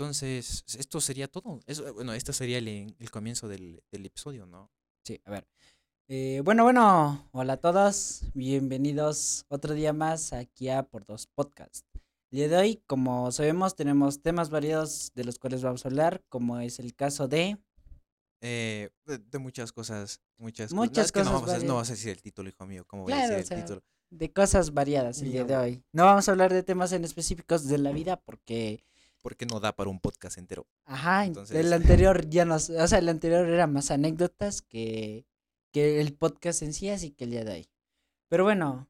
Entonces, esto sería todo. Eso, bueno, esto sería el, el comienzo del, del episodio, ¿no? Sí, a ver. Eh, bueno, bueno, hola a todos, bienvenidos otro día más aquí a Por Dos Podcast. El día de hoy, como sabemos, tenemos temas variados de los cuales vamos a hablar, como es el caso de... Eh, de, de muchas cosas, muchas, Muchas cosas. No, es que no vamos, a, no vas a decir el título, hijo mío. ¿Cómo voy a Claro, decir o sea, el título? de cosas variadas el día de hoy. No vamos a hablar de temas en específicos de la vida porque, Porque no da para un podcast entero. ajá, Entonces- el anterior ya nos, o sea, el anterior era más anécdotas que, que el podcast en sí, así que el día de hoy. Pero bueno,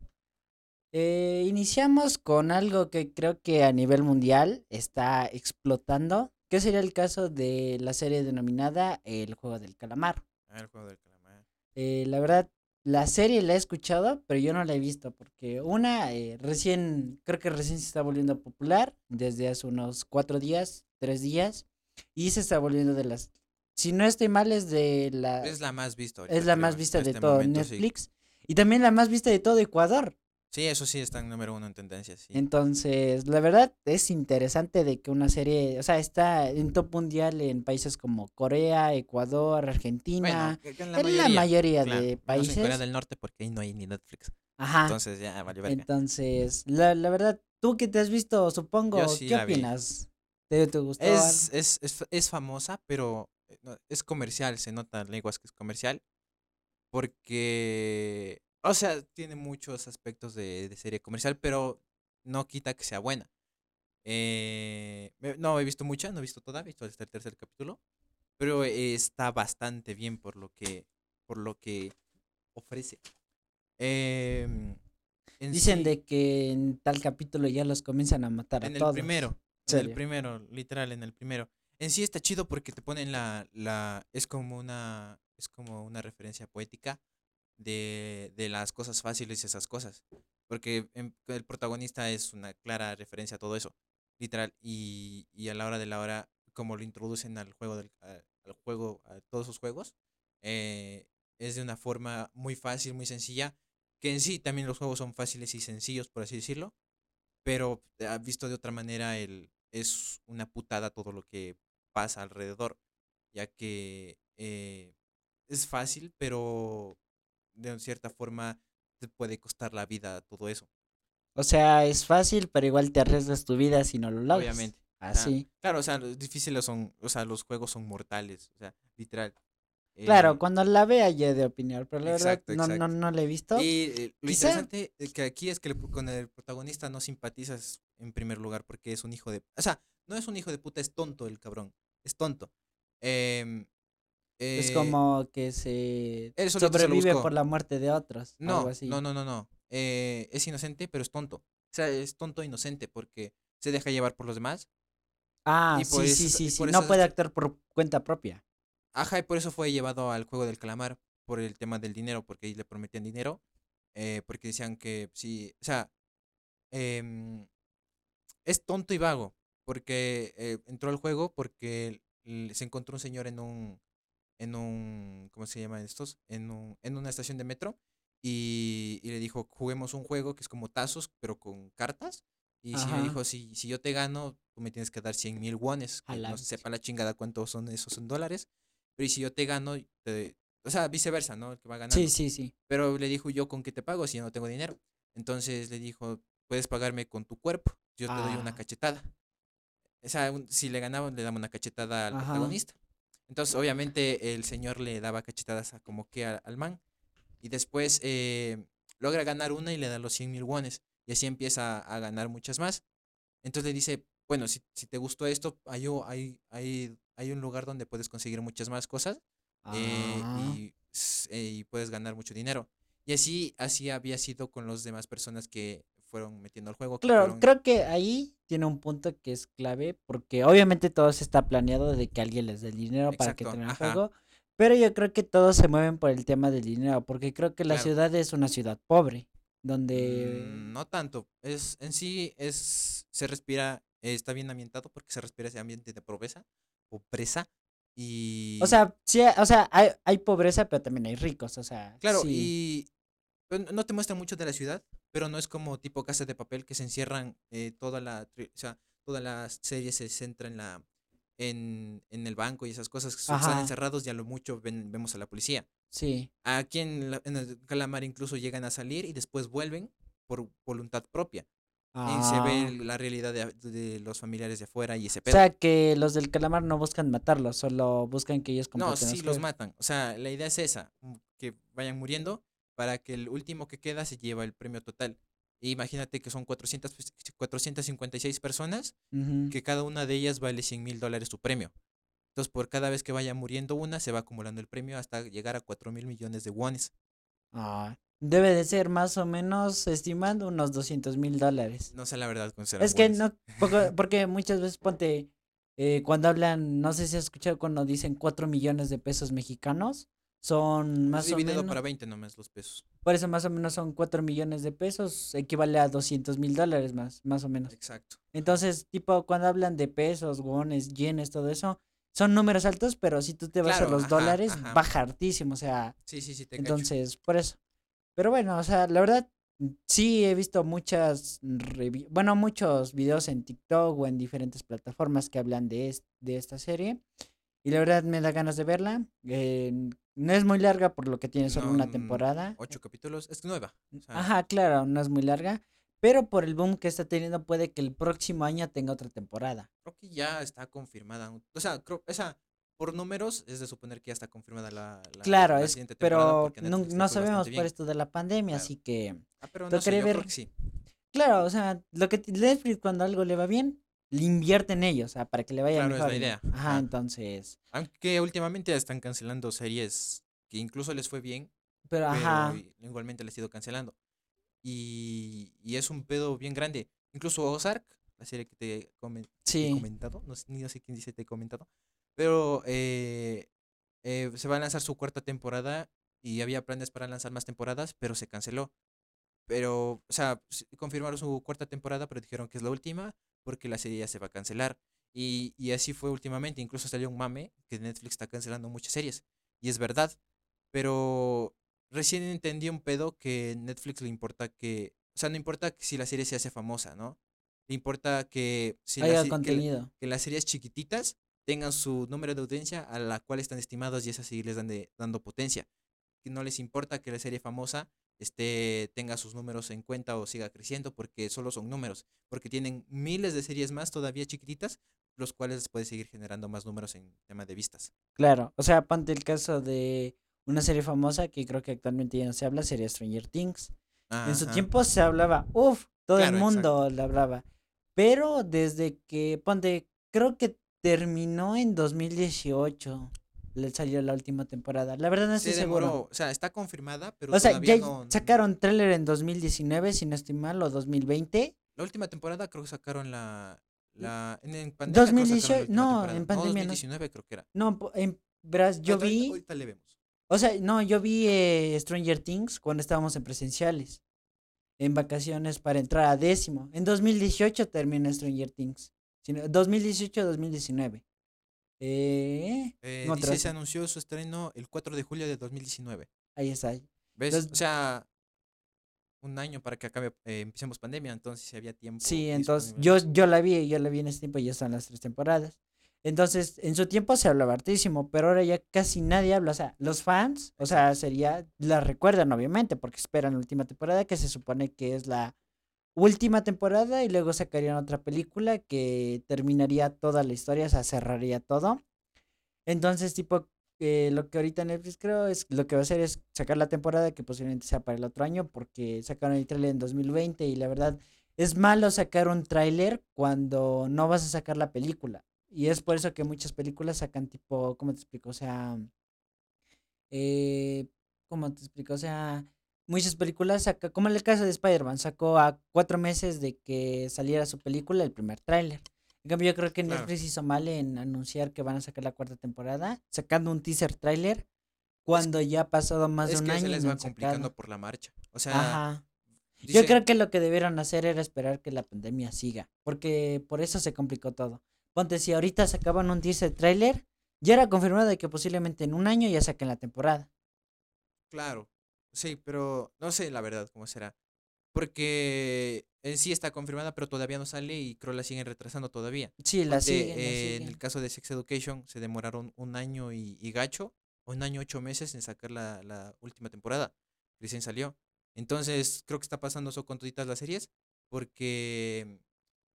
eh, iniciamos con algo que creo que a nivel mundial está explotando, que sería el caso de la serie denominada El Juego del Calamar. Ah, el juego del calamar. Eh, la verdad, la serie la he escuchado, pero yo no la he visto porque una, eh, recién, creo que recién se está volviendo popular desde hace unos cuatro días, tres días, y se está volviendo de las, si no estoy mal, es de la, Es la más vista. es la más vista de este todo momento, sí. Netflix y también la más vista de todo Ecuador. Sí, eso sí está en número uno en tendencias. Sí. Entonces, la verdad es interesante de que una serie, o sea, está en top mundial en países como Corea, Ecuador, Argentina, en la mayoría claro, de menos países. En Corea del Norte porque ahí no hay ni Netflix. Ajá. Entonces ya valió verga. Entonces, la, la verdad, tú que te has visto, supongo, sí ¿qué opinas? ¿Te, te gustó? Es, es, es, es famosa, pero eh, es comercial, se nota en lenguas que es comercial. Porque, o sea, tiene muchos aspectos de, de serie comercial, pero no quita que sea buena. Eh, no he visto mucha, no he visto toda, he visto hasta el tercer capítulo, pero está bastante bien por lo que, por lo que ofrece. Em, en Dicen sí- de que en tal capítulo ya los comienzan a matar en a el todos. primero. En el primero, literal, en el primero. En sí está chido porque te ponen la, la, es como una, es como una referencia poética de, de las cosas fáciles y esas cosas. Porque en- el protagonista es una clara referencia a todo eso, literal. Y, y a la hora de la hora, como lo introducen al juego, del, a- al juego, a todos sus juegos, eh, es de una forma muy fácil, muy sencilla. Que en sí también los juegos son fáciles y sencillos, por así decirlo pero ah, visto de otra manera el, es una putada todo lo que pasa alrededor, ya que eh, es fácil, pero de cierta forma te puede costar la vida todo eso. O sea, es fácil, pero igual te arriesgas tu vida si no lo logras. Obviamente. Así. Claro, o sea, los difíciles son, o sea, los juegos son mortales, o sea, literal. Claro, Eh, cuando la vea ya de opinión, pero la Exacto, verdad no, no, no la he visto. Y eh, lo Quizá- interesante que aquí es que con el protagonista no simpatizas en primer lugar porque es un hijo de... O sea, no es un hijo de puta, es tonto el cabrón. Es tonto. Es eh, como que se sobrevive por la muerte de otros. No, algo así. no, no, no, no. Eh, es inocente, pero es tonto. O sea, es tonto e inocente porque se deja llevar por los demás. Ah, y sí, sí, eso- sí, sí. No puede actuar por cuenta propia. Ajá, y por eso fue llevado al juego del calamar por el tema del dinero, porque ahí le prometían dinero, eh, porque decían que sí, o sea, em, es tonto y vago, porque eh, entró al juego porque se encontró un señor en un, en un, ¿cómo se llaman estos? En, un, en una estación de metro y, y le dijo, juguemos un juego que es como tazos, pero con cartas. Y si le dijo, si, si yo te gano, tú me tienes que dar 100 mil wones, que no sepa la chingada cuántos son esos en dólares. Pero y si yo te gano, te- o sea, viceversa, ¿no? El que va ganando. Sí, sí, sí. Pero le dijo yo con qué te pago si yo no tengo dinero. Entonces le dijo, puedes pagarme con tu cuerpo, yo te doy una Ah. cachetada. O sea, un- si le ganaba, le daba una cachetada al Ajá. protagonista. Entonces, obviamente, el señor le daba cachetadas a como que al man. Y después eh, logra ganar una y le da los 100 mil wones. Y así empieza a ganar muchas más. Entonces le dice, bueno, si, si te gustó esto, hay, hay, hay, hay un lugar donde puedes conseguir muchas más cosas eh, Ah. y, eh, y puedes ganar mucho dinero. Y así, así había sido con las demás personas que fueron metiendo al juego. Claro, fueron- creo que ahí tiene un punto que es clave, porque obviamente todo se está planeado de que alguien les dé el dinero para que Exacto, tengan el juego, pero yo creo que todos se mueven por el tema del dinero, porque creo que la Claro. ciudad es una ciudad pobre, donde... Mm, no tanto. Es, en sí es, se respira, eh, está bien ambientado porque se respira ese ambiente de pobreza, pobreza. Y, O sea, sí, o sea, hay, hay pobreza, pero también hay ricos, o sea, claro, sí. y no te muestra mucho de la ciudad, pero no es como tipo casa de papel que se encierran eh, toda la, o sea, toda la serie se centra en la, en, en el banco y esas cosas que son- están encerrados, ya lo mucho ven- vemos a la policía. Sí. Aquí en, la- en el calamar incluso llegan a salir y después vuelven por voluntad propia. Y se Ah. ve la realidad de, de los familiares de afuera y ese O pedo. sea, que los del calamar no buscan matarlos, solo buscan que ellos no, sí los matan. O sea, la idea es esa, mm, que vayan muriendo para que el último que queda se lleva el premio total. E imagínate que son 400, pues, 456 personas, Ujú. que cada una de ellas vale 100 mil dólares su premio. Entonces, por cada vez que vaya muriendo una, se va acumulando el premio hasta llegar a 4 mil millones de wones. Ah, debe de ser más o menos, estimando, unos 200 mil dólares. No sé la verdad con Es que wones. no, porque muchas veces ponte, eh, cuando hablan, no sé si has escuchado cuando dicen 4 millones de pesos mexicanos, son más o Dividido menos, para 20 nomás los pesos. por eso más o menos son 4 millones de pesos, equivale a 200 mil dólares más, más o menos. Exacto. Entonces, tipo, cuando hablan de pesos, wones, yenes, todo eso, son números altos, pero si tú te vas Claro, a los ajá, dólares, ajá. baja hartísimo, o sea, Sí, sí, sí, te cacho. entonces, por eso. Pero bueno, o sea, la verdad, sí he visto muchas, bueno, muchos videos en TikTok o en diferentes plataformas que hablan de, es- de esta serie. Y la verdad me da ganas de verla. eh, no es muy larga por lo que tiene solo No, una mm, temporada. Ocho capítulos. Es nueva. o sea, Ajá, claro, no es muy larga. Pero por el boom que está teniendo, puede que el próximo año tenga otra temporada. Creo que ya está confirmada. O sea, creo, esa, por números, es de suponer que ya está confirmada la, la- Claro, la es, siguiente temporada pero no, no sabemos por esto de la pandemia, Claro. así que... Ah, pero no sé, yo creo ver. que sí. Claro, o sea, lo que Netflix cuando algo le va bien, le invierte en ellos, o sea, para que le vaya Claro, es la mejor. ¿no? idea, Ajá, ajá. entonces, Aunque últimamente están cancelando series que incluso les fue bien, pero pero ajá, igualmente les he ido cancelando. Y, y es un pedo bien grande. Incluso Ozark, la serie que te, comen- te he sí, comentado, no sé, ni no sé quién dice te he comentado, pero eh, eh, se va a lanzar su cuarta temporada y había planes para lanzar más temporadas, pero se canceló. Pero, o sea, confirmaron su cuarta temporada, pero dijeron que es la última porque la serie ya se va a cancelar. Y, y así fue últimamente. Incluso salió un mame que Netflix está cancelando muchas series. Y es verdad. Pero recién entendí un pedo que Netflix le importa que. O sea, no importa si la serie se hace famosa, ¿no? Le importa que si haya se- que la- contenido. que las series chiquititas tengan su número de audiencia a la cual están estimados y esas sí les dan de, dando potencia. Que no les importa que la serie famosa este, tenga sus números en cuenta o siga creciendo porque solo son números. Porque tienen miles de series más todavía chiquititas, los cuales puede seguir generando más números en tema de vistas. Claro, o sea, ponte el caso de una serie famosa que creo que actualmente ya no se habla, sería Stranger Things. En su tiempo se hablaba, uff, todo Claro, el mundo le hablaba. Pero desde que, ponte, creo que terminó en 2018, le salió la última temporada. La verdad no Se estoy demoró, seguro. o sea, está confirmada, pero O sea, todavía ya no. sacaron tráiler en 2019, si no estoy mal, o 2020. La última temporada creo que sacaron la. la en, en pandemia creo que sacaron la 2018 última no, temporada. en pandemia no. 2019 creo que era. No, en, verás, yo Ahorita- vi, Ahorita le vemos. o sea, no, yo vi eh, Stranger Things cuando estábamos en presenciales, en vacaciones para entrar a décimo. En 2018 terminó Stranger Things. 2018-2019. Eh, Eh, no, dice, se anunció su estreno el 4 de julio de 2019. ahí está. ¿Ves? Entonces- o sea, un año para que acabe, eh, empecemos pandemia, entonces si había tiempo. Sí, entonces yo, yo la vi, yo la vi en ese tiempo y ya están las tres temporadas. Entonces, en su tiempo se hablaba hartísimo, pero ahora ya casi nadie habla. O sea, los fans, o sea, sería, la recuerdan obviamente, porque esperan la última temporada, que se supone que es la última temporada, y luego sacarían otra película que terminaría toda la historia, o sea, cerraría todo. Entonces, tipo, eh, lo que ahorita Netflix creo es lo que va a hacer es sacar la temporada que posiblemente sea para el otro año, porque sacaron el trailer en 2020 y la verdad es malo sacar un tráiler cuando no vas a sacar la película. Y es por eso que muchas películas sacan tipo, ¿cómo te explico? O sea, eh, ¿cómo te explico? O sea, muchas películas saca, como en el caso de Spider-Man, sacó a cuatro meses de que saliera su película el primer tráiler. En cambio, yo creo que Claro. Netflix hizo mal en anunciar que van a sacar la cuarta temporada, sacando un teaser tráiler cuando ya ha pasado más es de un que año. se les va complicando sacado. por la marcha. O sea, Ajá. Yo dice- creo que lo que debieron hacer era esperar que la pandemia siga, porque por eso se complicó todo. Ponte, si ahorita sacaban un teaser trailer, ya era confirmado de que posiblemente en un año ya saquen la temporada. Claro, sí, pero no sé la verdad cómo será. Porque en sí está confirmada, pero todavía no sale y creo la siguen retrasando todavía. Sí, la Ponte, siguen, la eh, en el caso de Sex Education se demoraron un año y, y gacho, o un año ocho meses en sacar la, la última temporada. Recién salió. Entonces, creo que está pasando eso con todas las series, porque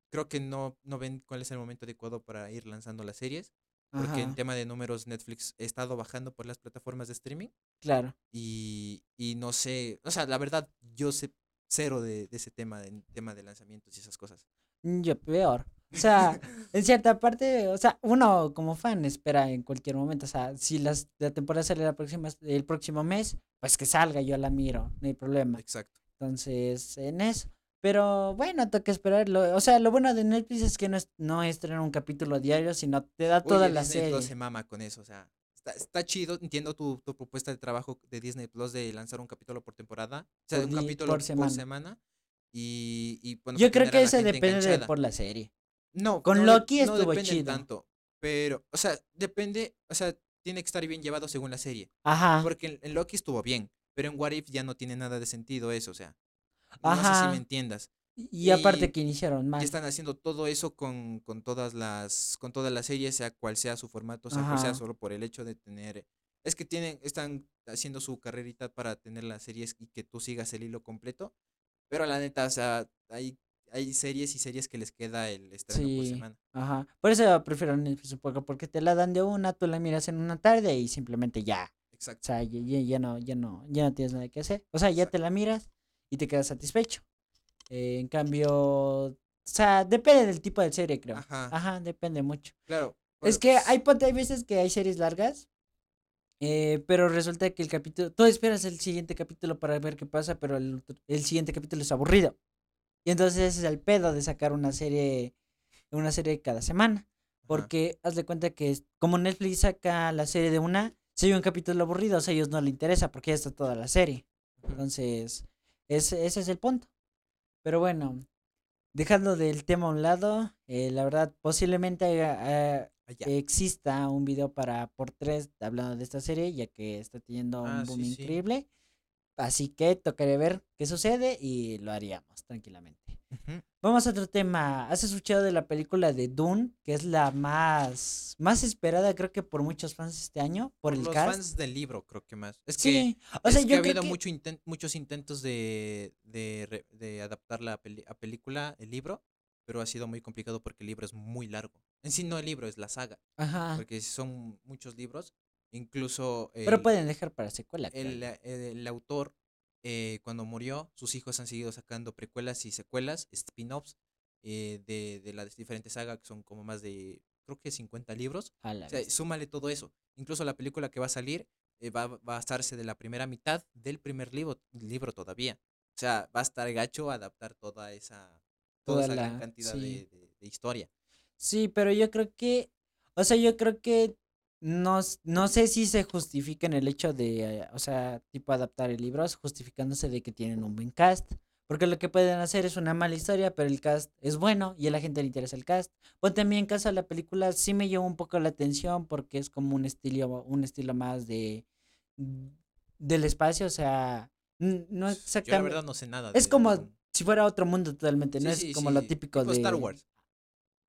creo que no, no ven cuál es el momento adecuado para ir lanzando las series. Porque en tema de números, Netflix ha estado bajando por las plataformas de streaming. claro. Y, y no sé, o sea, la verdad, yo sé cero de, de ese tema, de, tema de lanzamientos y esas cosas. Mm, Yo peor. O sea, en cierta parte, o sea, uno como fan espera en cualquier momento. O sea, si las, la temporada sale la próxima, el próximo mes, pues que salga, yo la miro, no hay problema. Exacto. Entonces, en eso. Pero bueno, toca esperarlo. O sea, lo bueno de Netflix es que no es, no estrenar un capítulo diario, sino te da toda Oye, la Disney Plus serie. se mama con eso, o sea, está, está chido, entiendo tu, tu propuesta de trabajo de Disney Plus de lanzar un capítulo por temporada, o sea, Por un di- capítulo por por semana. semana, y, y bueno, Yo creo que eso depende de por la serie. No, Con no Loki no estuvo depende chido. tanto, pero, o sea, depende, o sea, tiene que estar bien llevado según la serie, Ajá. porque en, en Loki estuvo bien, pero en What If ya no tiene nada de sentido eso, o sea, no sé si Ajá. me entiendas. Y aparte Y- que iniciaron Y mal. están haciendo todo eso con, con todas las con todas las series, sea cual sea su formato, sea cual sea Ajá. solo por el hecho de tener es que tienen están haciendo su carrerita para tener las series y que tú sigas el hilo completo, pero la neta, o sea, hay hay series y series que les queda el estreno por Sí. semana. Ajá. Por eso prefiero Netflix un poco, porque te la dan de una, tú la miras en una tarde y simplemente ya. O Exacto. sea, ya, ya- ya no, ya no, ya no tienes nada que hacer. O sea, ya te la miras y te quedas satisfecho. Eh, en cambio, o sea, depende del tipo de serie, creo. Ajá. Ajá, depende mucho. Claro. Es que hay, ponte, hay veces que hay series largas, eh, pero resulta que el capítulo, tú esperas el siguiente capítulo para ver qué pasa, pero el, el siguiente capítulo es aburrido. Y entonces ese es el pedo de sacar una serie, una serie cada semana. ajá, Porque haz de cuenta que como Netflix saca la serie de una, si hay un capítulo aburrido, o sea, a ellos no les interesa porque ya está toda la serie. Entonces, ese, ese es el punto. Pero bueno, dejando del tema a un lado, eh, la verdad, posiblemente eh, Allá. exista un video para por tres hablando de esta serie, ya que está teniendo Ah, un boom sí, sí. increíble. Así que tocaré ver qué sucede y lo haríamos tranquilamente. Vamos a otro tema. ¿Has escuchado de la película de Dune? Que es la más, más esperada, creo que por muchos fans este año, por el Los cast. fans del libro, creo que más. Es que Sí, o sea, es que yo ha creo habido que mucho inten- muchos intentos de, de, de adaptar la peli- a película, el libro, pero ha sido muy complicado porque el libro es muy largo. En sí no el libro, es la saga, Ajá. porque son muchos libros. Incluso Pero el, pueden dejar para secuela. el, eh, el autor, eh, cuando murió, sus hijos han seguido sacando precuelas y secuelas, spin-offs, eh, de, de las diferentes sagas, que son como más de, creo que 50 libros. A la O sea, súmale todo eso. Incluso la película que va a salir eh, va, va a basarse de la primera mitad del primer libro, libro todavía. O sea, va a estar gacho adaptar toda esa, toda Toda esa gran la- cantidad sí. de, de- de historia. Sí, pero yo creo que, o sea, yo creo que no, no sé si se justifica en el hecho de, eh, o sea, tipo adaptar el libro, justificándose de que tienen un buen cast. Porque lo que pueden hacer es una mala historia, pero el cast es bueno y a la gente le interesa el cast. A mí en casa la película sí me llamó un poco la atención porque es como un estilo, un estilo más de mm, del espacio, o sea, no Yo la exactamente. verdad no sé nada. Es de como si fuera otro mundo totalmente, no es sí, como lo típico tipo de Star Wars.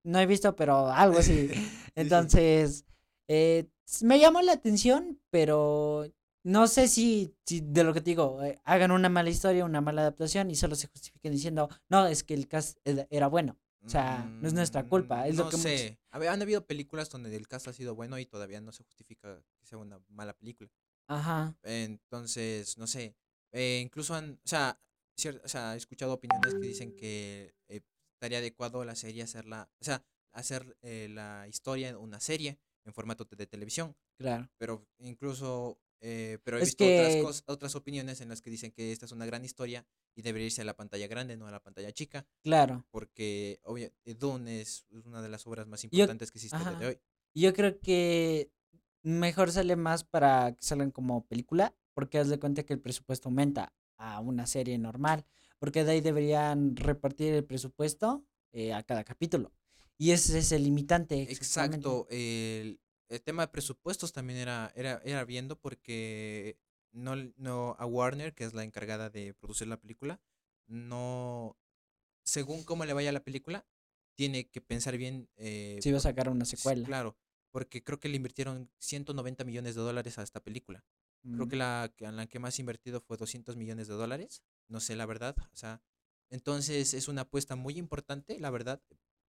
no he visto, pero algo así. Entonces, eh, me llamó la atención, pero no sé si, si de lo que te digo, eh, hagan una mala historia, una mala adaptación y solo se justifiquen diciendo, no, es que el cast era bueno. O sea, no es nuestra culpa, es lo Mm, no que muchos- sé. A ver, han habido películas donde el cast ha sido bueno y todavía no se justifica que sea una mala película. Ajá, Entonces, no sé. eh, incluso han, o sea, o sea, he escuchado opiniones que dicen que eh, estaría adecuado la serie hacerla, o sea, hacer eh, la historia en una serie en formato de televisión. claro. Pero incluso, eh, pero he Es visto otras, que- cos- otras opiniones en las que dicen que esta es una gran historia y debería irse a la pantalla grande, no a la pantalla chica, Claro. porque obvio, eh, Dune es una de las obras más importantes que existe a día de ajá. hoy. Yo creo que mejor sale más para que salgan como película, porque haz de cuenta que el presupuesto aumenta a una serie normal, porque de ahí deberían repartir el presupuesto eh, a cada capítulo. Y ese es el limitante. Exacto. El, el tema de presupuestos también era, era, era viendo porque no, no a Warner, que es la encargada de producir la película, no, según cómo le vaya a la película, tiene que pensar bien. Eh, Si va a sacar una sí, secuela. Claro, porque creo que le invirtieron 190 millones de dólares a esta película. Creo Mm. que la que en la que más invertido fue 200 millones de dólares. No sé la verdad. O sea, entonces es una apuesta muy importante, la verdad,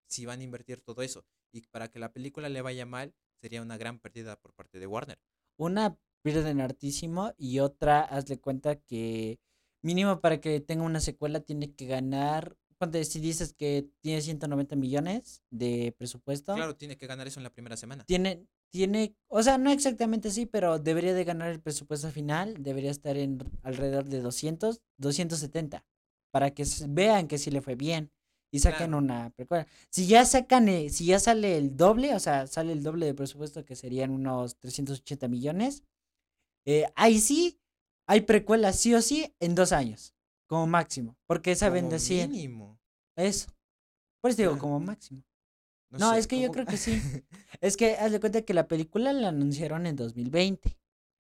si van a invertir todo eso. Y para que la película le vaya mal, sería una gran pérdida por parte de Warner. Una pierden hartísimo y otra, hazle cuenta que mínimo para que tenga una secuela tiene que ganar. Ponte, si dices que tiene 190 millones de presupuesto, Claro, tiene que ganar eso en la primera semana. tiene, tiene, o sea, no exactamente así, pero debería de ganar el presupuesto final, debería estar en alrededor de 200, 270, para que vean que sí le fue bien y Claro. una precuela. Si ya sacan, eh, si ya sale el doble, o sea, sale el doble de presupuesto que serían unos 380 millones, eh, ahí sí hay precuela sí o sí en dos años, como máximo, porque saben Como decir mínimo. eso. Por eso digo, Claro. como máximo. No, sé, es que yo creo que sí. Es que haz de cuenta que la película la anunciaron en 2020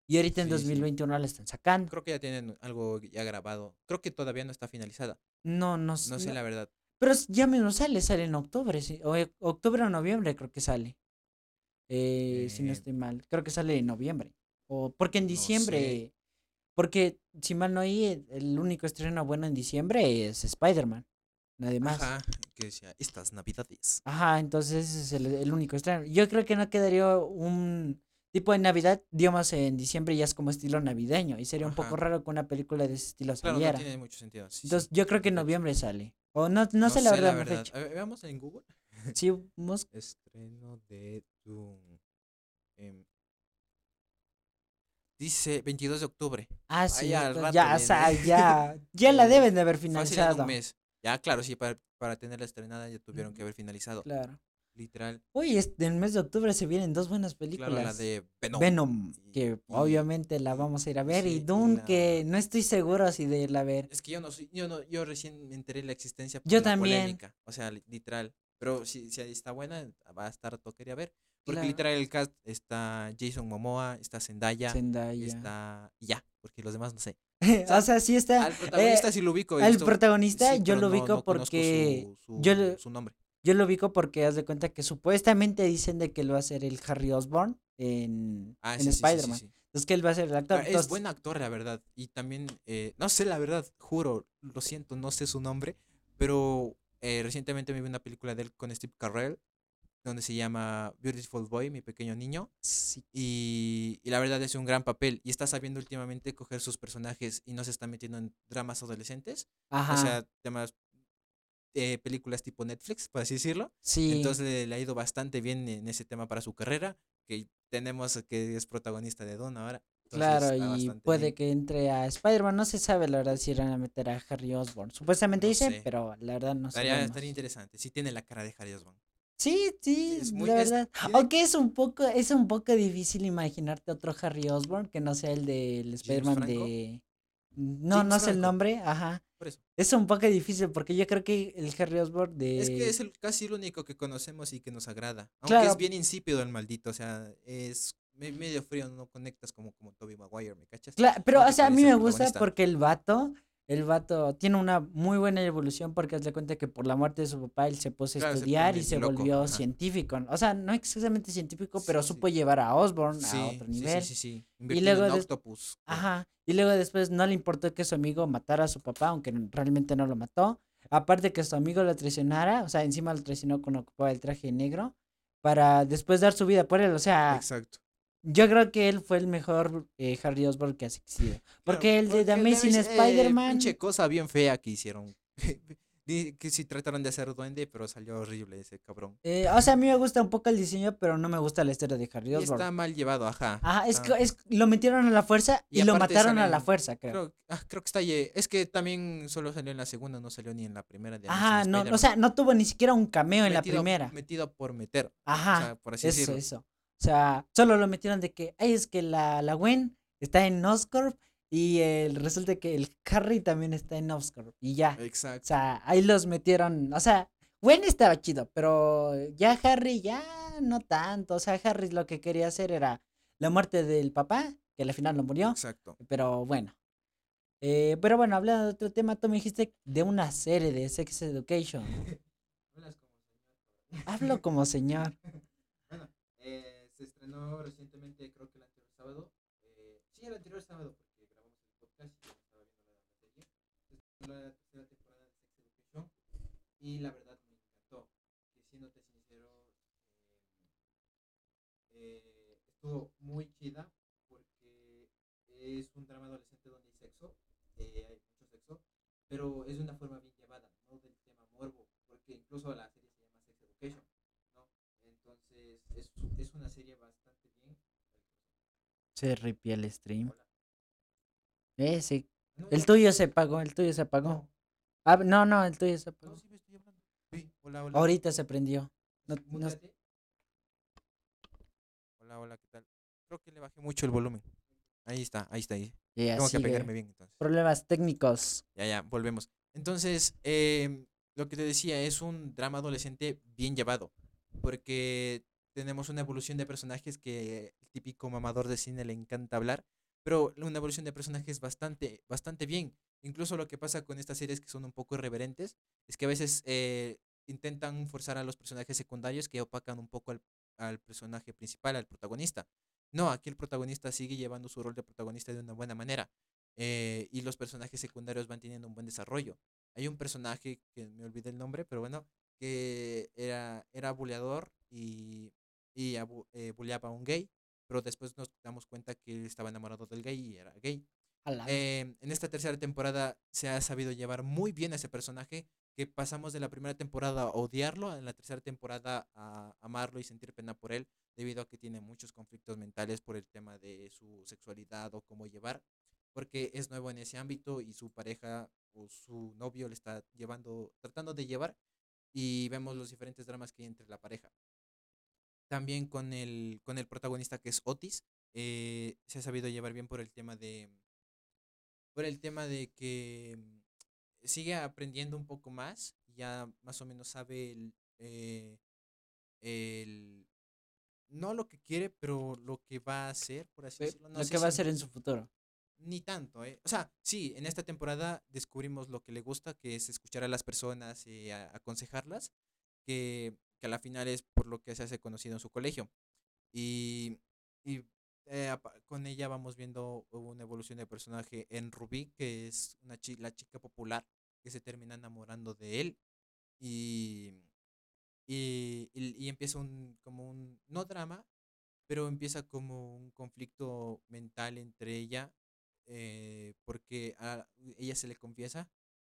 y ahorita en Sí, sí. 2021 la están sacando. Creo que ya tienen algo ya grabado. Creo que todavía no está finalizada. No, no, No sé no, la verdad. Pero ya mismo sale, sale en octubre, sí, o e- octubre o noviembre creo que sale. Eh, si no Eh, estoy mal, creo que sale en noviembre. O porque en no sé. diciembre, porque si mal no oí, el- el único estreno bueno en diciembre es Spider-Man. Nadie más. Ajá, que decía, estas navidades. Ajá, entonces ese es el, el único estreno. Yo creo que no quedaría un tipo de Navidad, digamos en diciembre ya es como estilo navideño y sería un poco raro que una película de ese estilo Claro, no saliera. tiene mucho sentido. sí, sí, Entonces yo creo que en noviembre sale. O no, no, sé la verdad, la fecha. A ver, veamos en Google. Sí, bus- Estreno de Doom. Em, dice 22 de octubre. Ah, sí, Vaya ya, o sea, ya, ya la Eh, deben de haber en un finalizado. mes. Ya, claro, sí, para, para tenerla estrenada ya tuvieron que haber finalizado. Claro. Literal. Uy, este, en el mes de octubre se vienen dos buenas películas. Claro, la de Venom. Venom, y- que y- obviamente la vamos a ir a ver. sí, y Dune, la- que no estoy seguro si de irla a ver. Es que yo no soy, yo no, yo recién me enteré de la existencia por Yo la también. polémica, o sea, li- literal. Pero si, si está buena, va a estar toquería ver. Porque Claro. literal el cast está Jason Momoa, está Zendaya, Zendaya. está y ya, porque los demás no sé. o sea, sí está. Al protagonista eh, sí lo ubico. al protagonista sí, yo lo ubico no porque su, su- yo su nombre. Yo lo ubico porque haz de cuenta que supuestamente dicen de que él va a ser el Harry Osborn en, Ah, en sí, sí, sí, sí, Spider-Man. sí. Entonces que él va a ser el actor. Ah, es buen actor, la verdad. Y también, eh, no sé la verdad, juro, lo siento, no sé su nombre, pero eh, recientemente me vi una película de él con Steve Carell, donde se llama Beautiful Boy, mi pequeño niño. Sí, Y, y la verdad es un gran papel. Y está sabiendo últimamente coger sus personajes y no se está metiendo en dramas adolescentes. Ajá. O sea, temas, eh, películas tipo Netflix, por así decirlo. sí. Entonces le, le ha ido bastante bien en ese tema para su carrera. Que tenemos que es protagonista de Dune ahora. Entonces, Claro, y puede bien. que entre a Spider-Man. No se sabe la verdad si irán a meter a Harry Osborn. Supuestamente No dice, sé. pero la verdad no sabemos. estaría interesante. Sí tiene la cara de Harry Osborn. Sí, sí, es muy- la es- verdad. tiene- Aunque es un poco, es un poco difícil imaginarte otro Harry Osborn que no sea el del Spider-Man de. No, James no sé el nombre, ajá. Por eso. Es un poco difícil porque yo creo que el Harry Osborn de. Es que es el, casi el único que conocemos y que nos agrada. Aunque Claro. es bien insípido el maldito. O sea, es me- medio frío. No conectas como, como Toby Maguire, ¿me cachas? Cla- pero, o sea, a mí me gusta porque el vato, el vato tiene una muy buena evolución porque haz de cuenta que por la muerte de su papá él se puso a se estudiar y se loco, volvió ajá. científico. O sea, no exactamente científico, pero Sí, sí. supo llevar a Osborn Sí, a otro sí, sí, nivel. sí, sí. Invirtiendo luego en Octopus. Ajá. Y luego después no le importó que su amigo matara a su papá, aunque realmente no lo mató. Aparte que su amigo lo traicionara, o sea, encima lo traicionó cuando ocupaba el traje negro, para después dar su vida por él. O sea, Exacto. Yo creo que él fue el mejor eh, Harry Osborn que ha existido. Porque Claro, el de The Amazing eh, Spider-Man... Pinche cosa bien fea que hicieron. Que sí trataron de hacer duende, pero salió horrible ese cabrón. eh, o sea, a mí me gusta un poco el diseño, pero no me gusta la historia de Harry Osborn. está mal llevado, ajá. Ajá, es, que- es lo metieron a la fuerza y, Y lo mataron a la fuerza, creo. Creo, ah, creo que está Es que también solo salió en la segunda, no salió ni en la primera de Ajá, no, o sea, no tuvo ni siquiera un cameo en la primera. Metido por meter. Ajá. O sea, por así Eso, decirlo. eso. O sea, solo lo metieron de que, ay, es que la, la Gwen está en Oscorp y el, resulta que el Harry también está en Oscorp y ya. O Exacto. sea, ahí los metieron, o sea, Gwen estaba chido, pero ya Harry ya no tanto. O sea, Harry lo que quería hacer era la muerte del papá, que al final no murió, Exacto. pero bueno. Eh, pero bueno, hablando de otro tema, tú me dijiste de una serie de Sex Education. Hablas como señor. Hablo como señor. Estrenó recientemente, creo que el anterior sábado. Eh, sí, el anterior sábado, porque grabamos el podcast y yo estaba viendo la, la serie. Se estrenó la tercera temporada de Sex Education. Y la verdad me encantó. Que siéndote sincero, eh, eh, estuvo muy chida porque es un drama adolescente donde hay sexo, eh, hay mucho sexo, pero es de una forma bien llevada, no del tema morbo, porque incluso la serie se llama Sex Education. Entonces es, es una serie. Se ripió el stream. Eh, sí. El tuyo se apagó, el tuyo se apagó. No, Ah, no, no, el tuyo se apagó. hola, hola. Ahorita se prendió. no- no- Mútate. Hola, hola, ¿qué tal? Creo que le bajé mucho el volumen. Ahí está, ahí está, ahí. Tengo que pegarme bien entonces. Problemas técnicos. Ya, ya, volvemos. Entonces, em, lo que te decía es un drama adolescente bien llevado, porque tenemos una evolución de personajes que el típico mamador de cine le encanta hablar, pero una evolución de personajes bastante, bastante bien. Incluso lo que pasa con estas series que son un poco irreverentes es que a veces eh, intentan forzar a los personajes secundarios que opacan un poco al, al personaje principal, al protagonista. No, aquí el protagonista sigue llevando su rol de protagonista de una buena manera eh, y los personajes secundarios van teniendo un buen desarrollo. Hay un personaje que me olvidé el nombre, pero bueno, que era, era buleador y, y eh, buleaba a un gay, pero después nos damos cuenta que él estaba enamorado del gay y era gay. A Eh, en esta tercera temporada se ha sabido llevar muy bien a ese personaje, que pasamos de la primera temporada a odiarlo, en la tercera temporada a amarlo y sentir pena por él, debido a que tiene muchos conflictos mentales por el tema de su sexualidad o cómo llevar, porque es nuevo en ese ámbito y su pareja o su novio le está llevando, tratando de llevar, y vemos los diferentes dramas que hay entre la pareja. También con el, con el protagonista que es Otis, eh, se ha sabido llevar bien por el tema de por el tema de que mm, sigue aprendiendo un poco más, ya más o menos sabe el, eh, el- no lo que quiere, pero lo que va a hacer, por así Ve- decirlo. No lo que va a hacer en su futuro. Ni tanto, ¿eh? O sea, sí, en esta temporada descubrimos lo que le gusta, que es escuchar a las personas y a- aconsejarlas, que, que a la final es por lo que se hace conocido en su colegio. Y, y eh, con ella vamos viendo una evolución de personaje en Rubí, que es una chi- la chica popular que se termina enamorando de él. Y, y- y empieza un, como un, no drama, pero empieza como un conflicto mental entre ella, eh, porque a ella se le confiesa,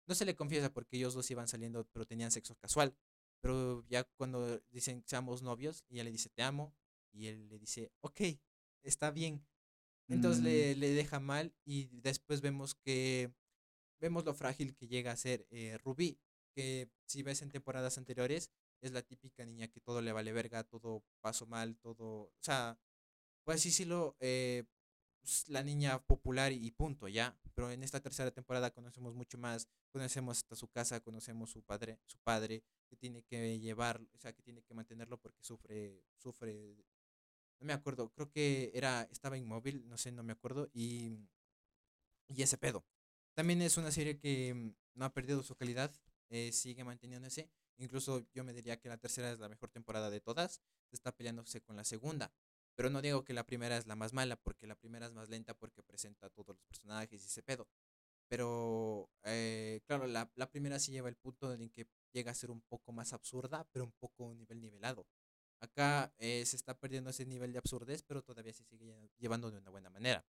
no se le confiesa porque ellos dos iban saliendo, pero tenían sexo casual, pero ya cuando dicen seamos novios, ella le dice te amo, y él le dice, ok, está bien. Entonces Mm. le, le deja mal y después vemos que vemos lo frágil que llega a ser eh, Rubí, que si ves en temporadas anteriores es la típica niña que todo le vale verga, todo pasó mal, todo, o sea, pues decirlo, eh, pues, la niña popular y punto, ya. Pero en esta tercera temporada conocemos mucho más, conocemos hasta su casa, conocemos su padre, su padre, que tiene que llevar, o sea, que tiene que mantenerlo porque sufre, sufre, no me acuerdo, creo que era, estaba inmóvil, no sé, no me acuerdo, y, y ese pedo. También es una serie que mm, no ha perdido su calidad, eh, sigue manteniéndose. Incluso yo me diría que la tercera es la mejor temporada de todas. Está peleándose con la segunda. Pero no digo que la primera es la más mala, porque la primera es más lenta porque presenta a todos los personajes y ese pedo. Pero, eh, claro, la, la primera sí lleva el punto en que llega a ser un poco más absurda, pero un poco un nivel nivelado. Acá eh, se está perdiendo ese nivel de absurdez, pero todavía se sigue lle- llevando de una buena manera.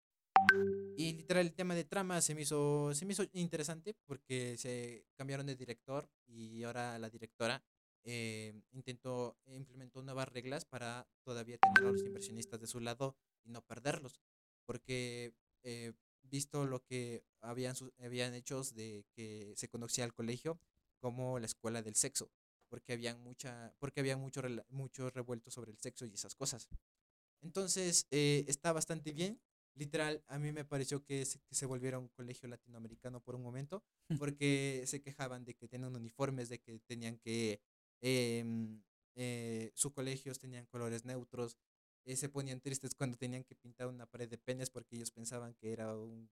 Y literal el tema de trama se me hizo, se me hizo interesante porque se cambiaron de director y ahora la directora eh, intentó, implementó nuevas reglas para todavía tener a los inversionistas de su lado y no perderlos. Porque eh, visto lo que habían, habían hechos de que se conocía al colegio como la escuela del sexo, porque habían mucha, porque había mucho, mucho revuelto sobre el sexo y esas cosas. Entonces, eh, está bastante bien. Literal, a mí me pareció que se, que se volviera un colegio latinoamericano por un momento, porque se quejaban de que tenían uniformes, de que tenían que, em, eh, sus colegios tenían colores neutros, eh, se ponían tristes cuando tenían que pintar una pared de penes porque ellos pensaban que era un,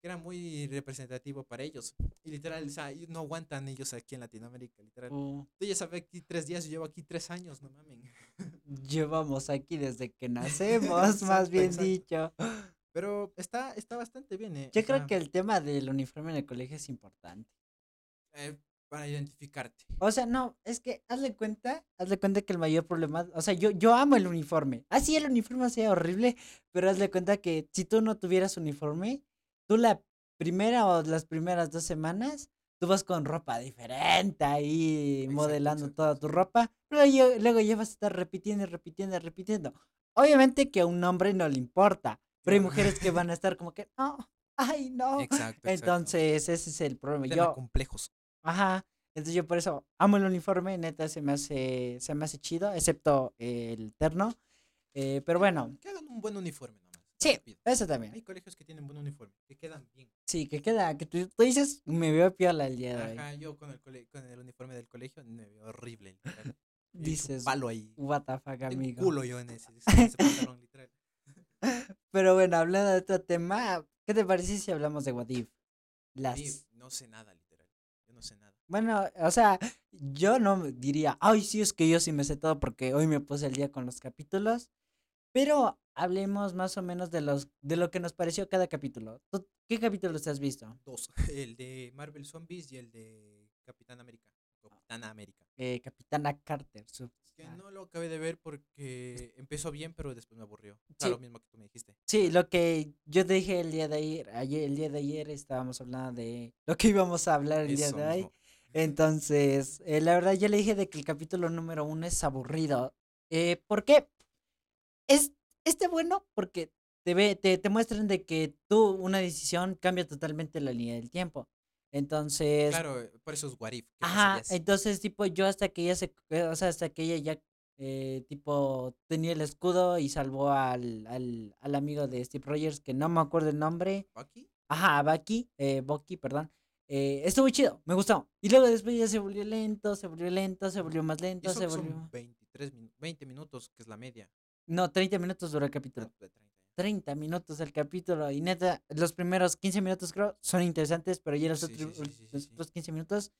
que era muy representativo para ellos. Y literal, o sea, no aguantan ellos aquí en Latinoamérica, literal. Oh, Tú ya sabes aquí tres días, yo llevo aquí tres años, no mamen. llevamos aquí desde que nacemos, más bien exacto. dicho. Pero está, está bastante bien, ¿eh? Yo O creo sea, que el tema del uniforme en el colegio es importante. eh, para identificarte. O sea, no, es que hazle cuenta, hazle cuenta que el mayor problema, o sea, yo, yo amo el uniforme. Así el uniforme sea horrible, pero hazle cuenta que si tú no tuvieras uniforme, tú la primera o las primeras dos semanas, tú vas con ropa diferente ahí, Exacto, modelando exacto, toda tu ropa, pero yo- luego ya vas a estar repitiendo, y repitiendo, y repitiendo. Obviamente que a un hombre no le importa, pero hay mujeres que van a estar como que, no, ay, no. Exacto, exacto. Entonces, ese es el problema. Yo, complejos. Ajá. Entonces yo por eso amo el uniforme, neta se me hace, se me hace chido, excepto el terno. Eh, pero bueno, Que hagan un buen uniforme nomás. Sí. eso también. Hay colegios que tienen buen uniforme, que quedan bien. Sí, que queda, que tú, tú dices, me veo piola el día de hoy. Ajá, yo con el, cole- con el uniforme del colegio me veo horrible. un Dices, palo ahí. what the fuck, amigo. culo yo en ese, ese pantalón, literal. Pero bueno, hablando de otro tema, ¿qué te parece si hablamos de What If? Las... No sé nada, literal. Yo no sé nada. Bueno, o sea, yo no diría, ay, sí, es que yo sí me sé todo porque hoy me puse el día con los capítulos. Pero hablemos más o menos de los de lo que nos pareció cada capítulo. ¿Tú ¿Qué capítulos has visto? Dos. El de Marvel Zombies y el de Capitán América. Capitana América. Eh, Capitana Carter. su- Que ah, no lo acabé de ver porque empezó bien, pero después me aburrió. O sea, Sí. lo mismo que tú me dijiste. Sí, lo que yo te dije el día de ayer, ayer, el día de ayer estábamos hablando de lo que íbamos a hablar el día Eso de hoy. Entonces, eh, la verdad, yo le dije de que el capítulo número uno es aburrido. Eh, ¿Por qué? Es este bueno porque te, ve, te, te muestran de que tú, una decisión, cambia totalmente la línea del tiempo. Entonces, Claro, eh, por eso es Warif. ajá, entonces, tipo, yo hasta que ella se, eh, o sea, hasta que ella ya, eh, tipo, tenía el escudo y salvó al, al, al amigo de Steve Rogers, que no me acuerdo el nombre. ¿Aquí? Ajá, Bucky, eh, Bucky, perdón. Eh, estuvo chido, me gustó. Y luego después ya se volvió lento, se volvió lento, se volvió más lento, se volvió... son 23 min- 20 minutos, que es la media. No, 30 minutos duró el capítulo. de 30 ya. 30 minutos el capítulo. Y neta, los primeros 15 minutos creo son interesantes, pero ya los, Sí, otros, sí, los otros 15 minutos,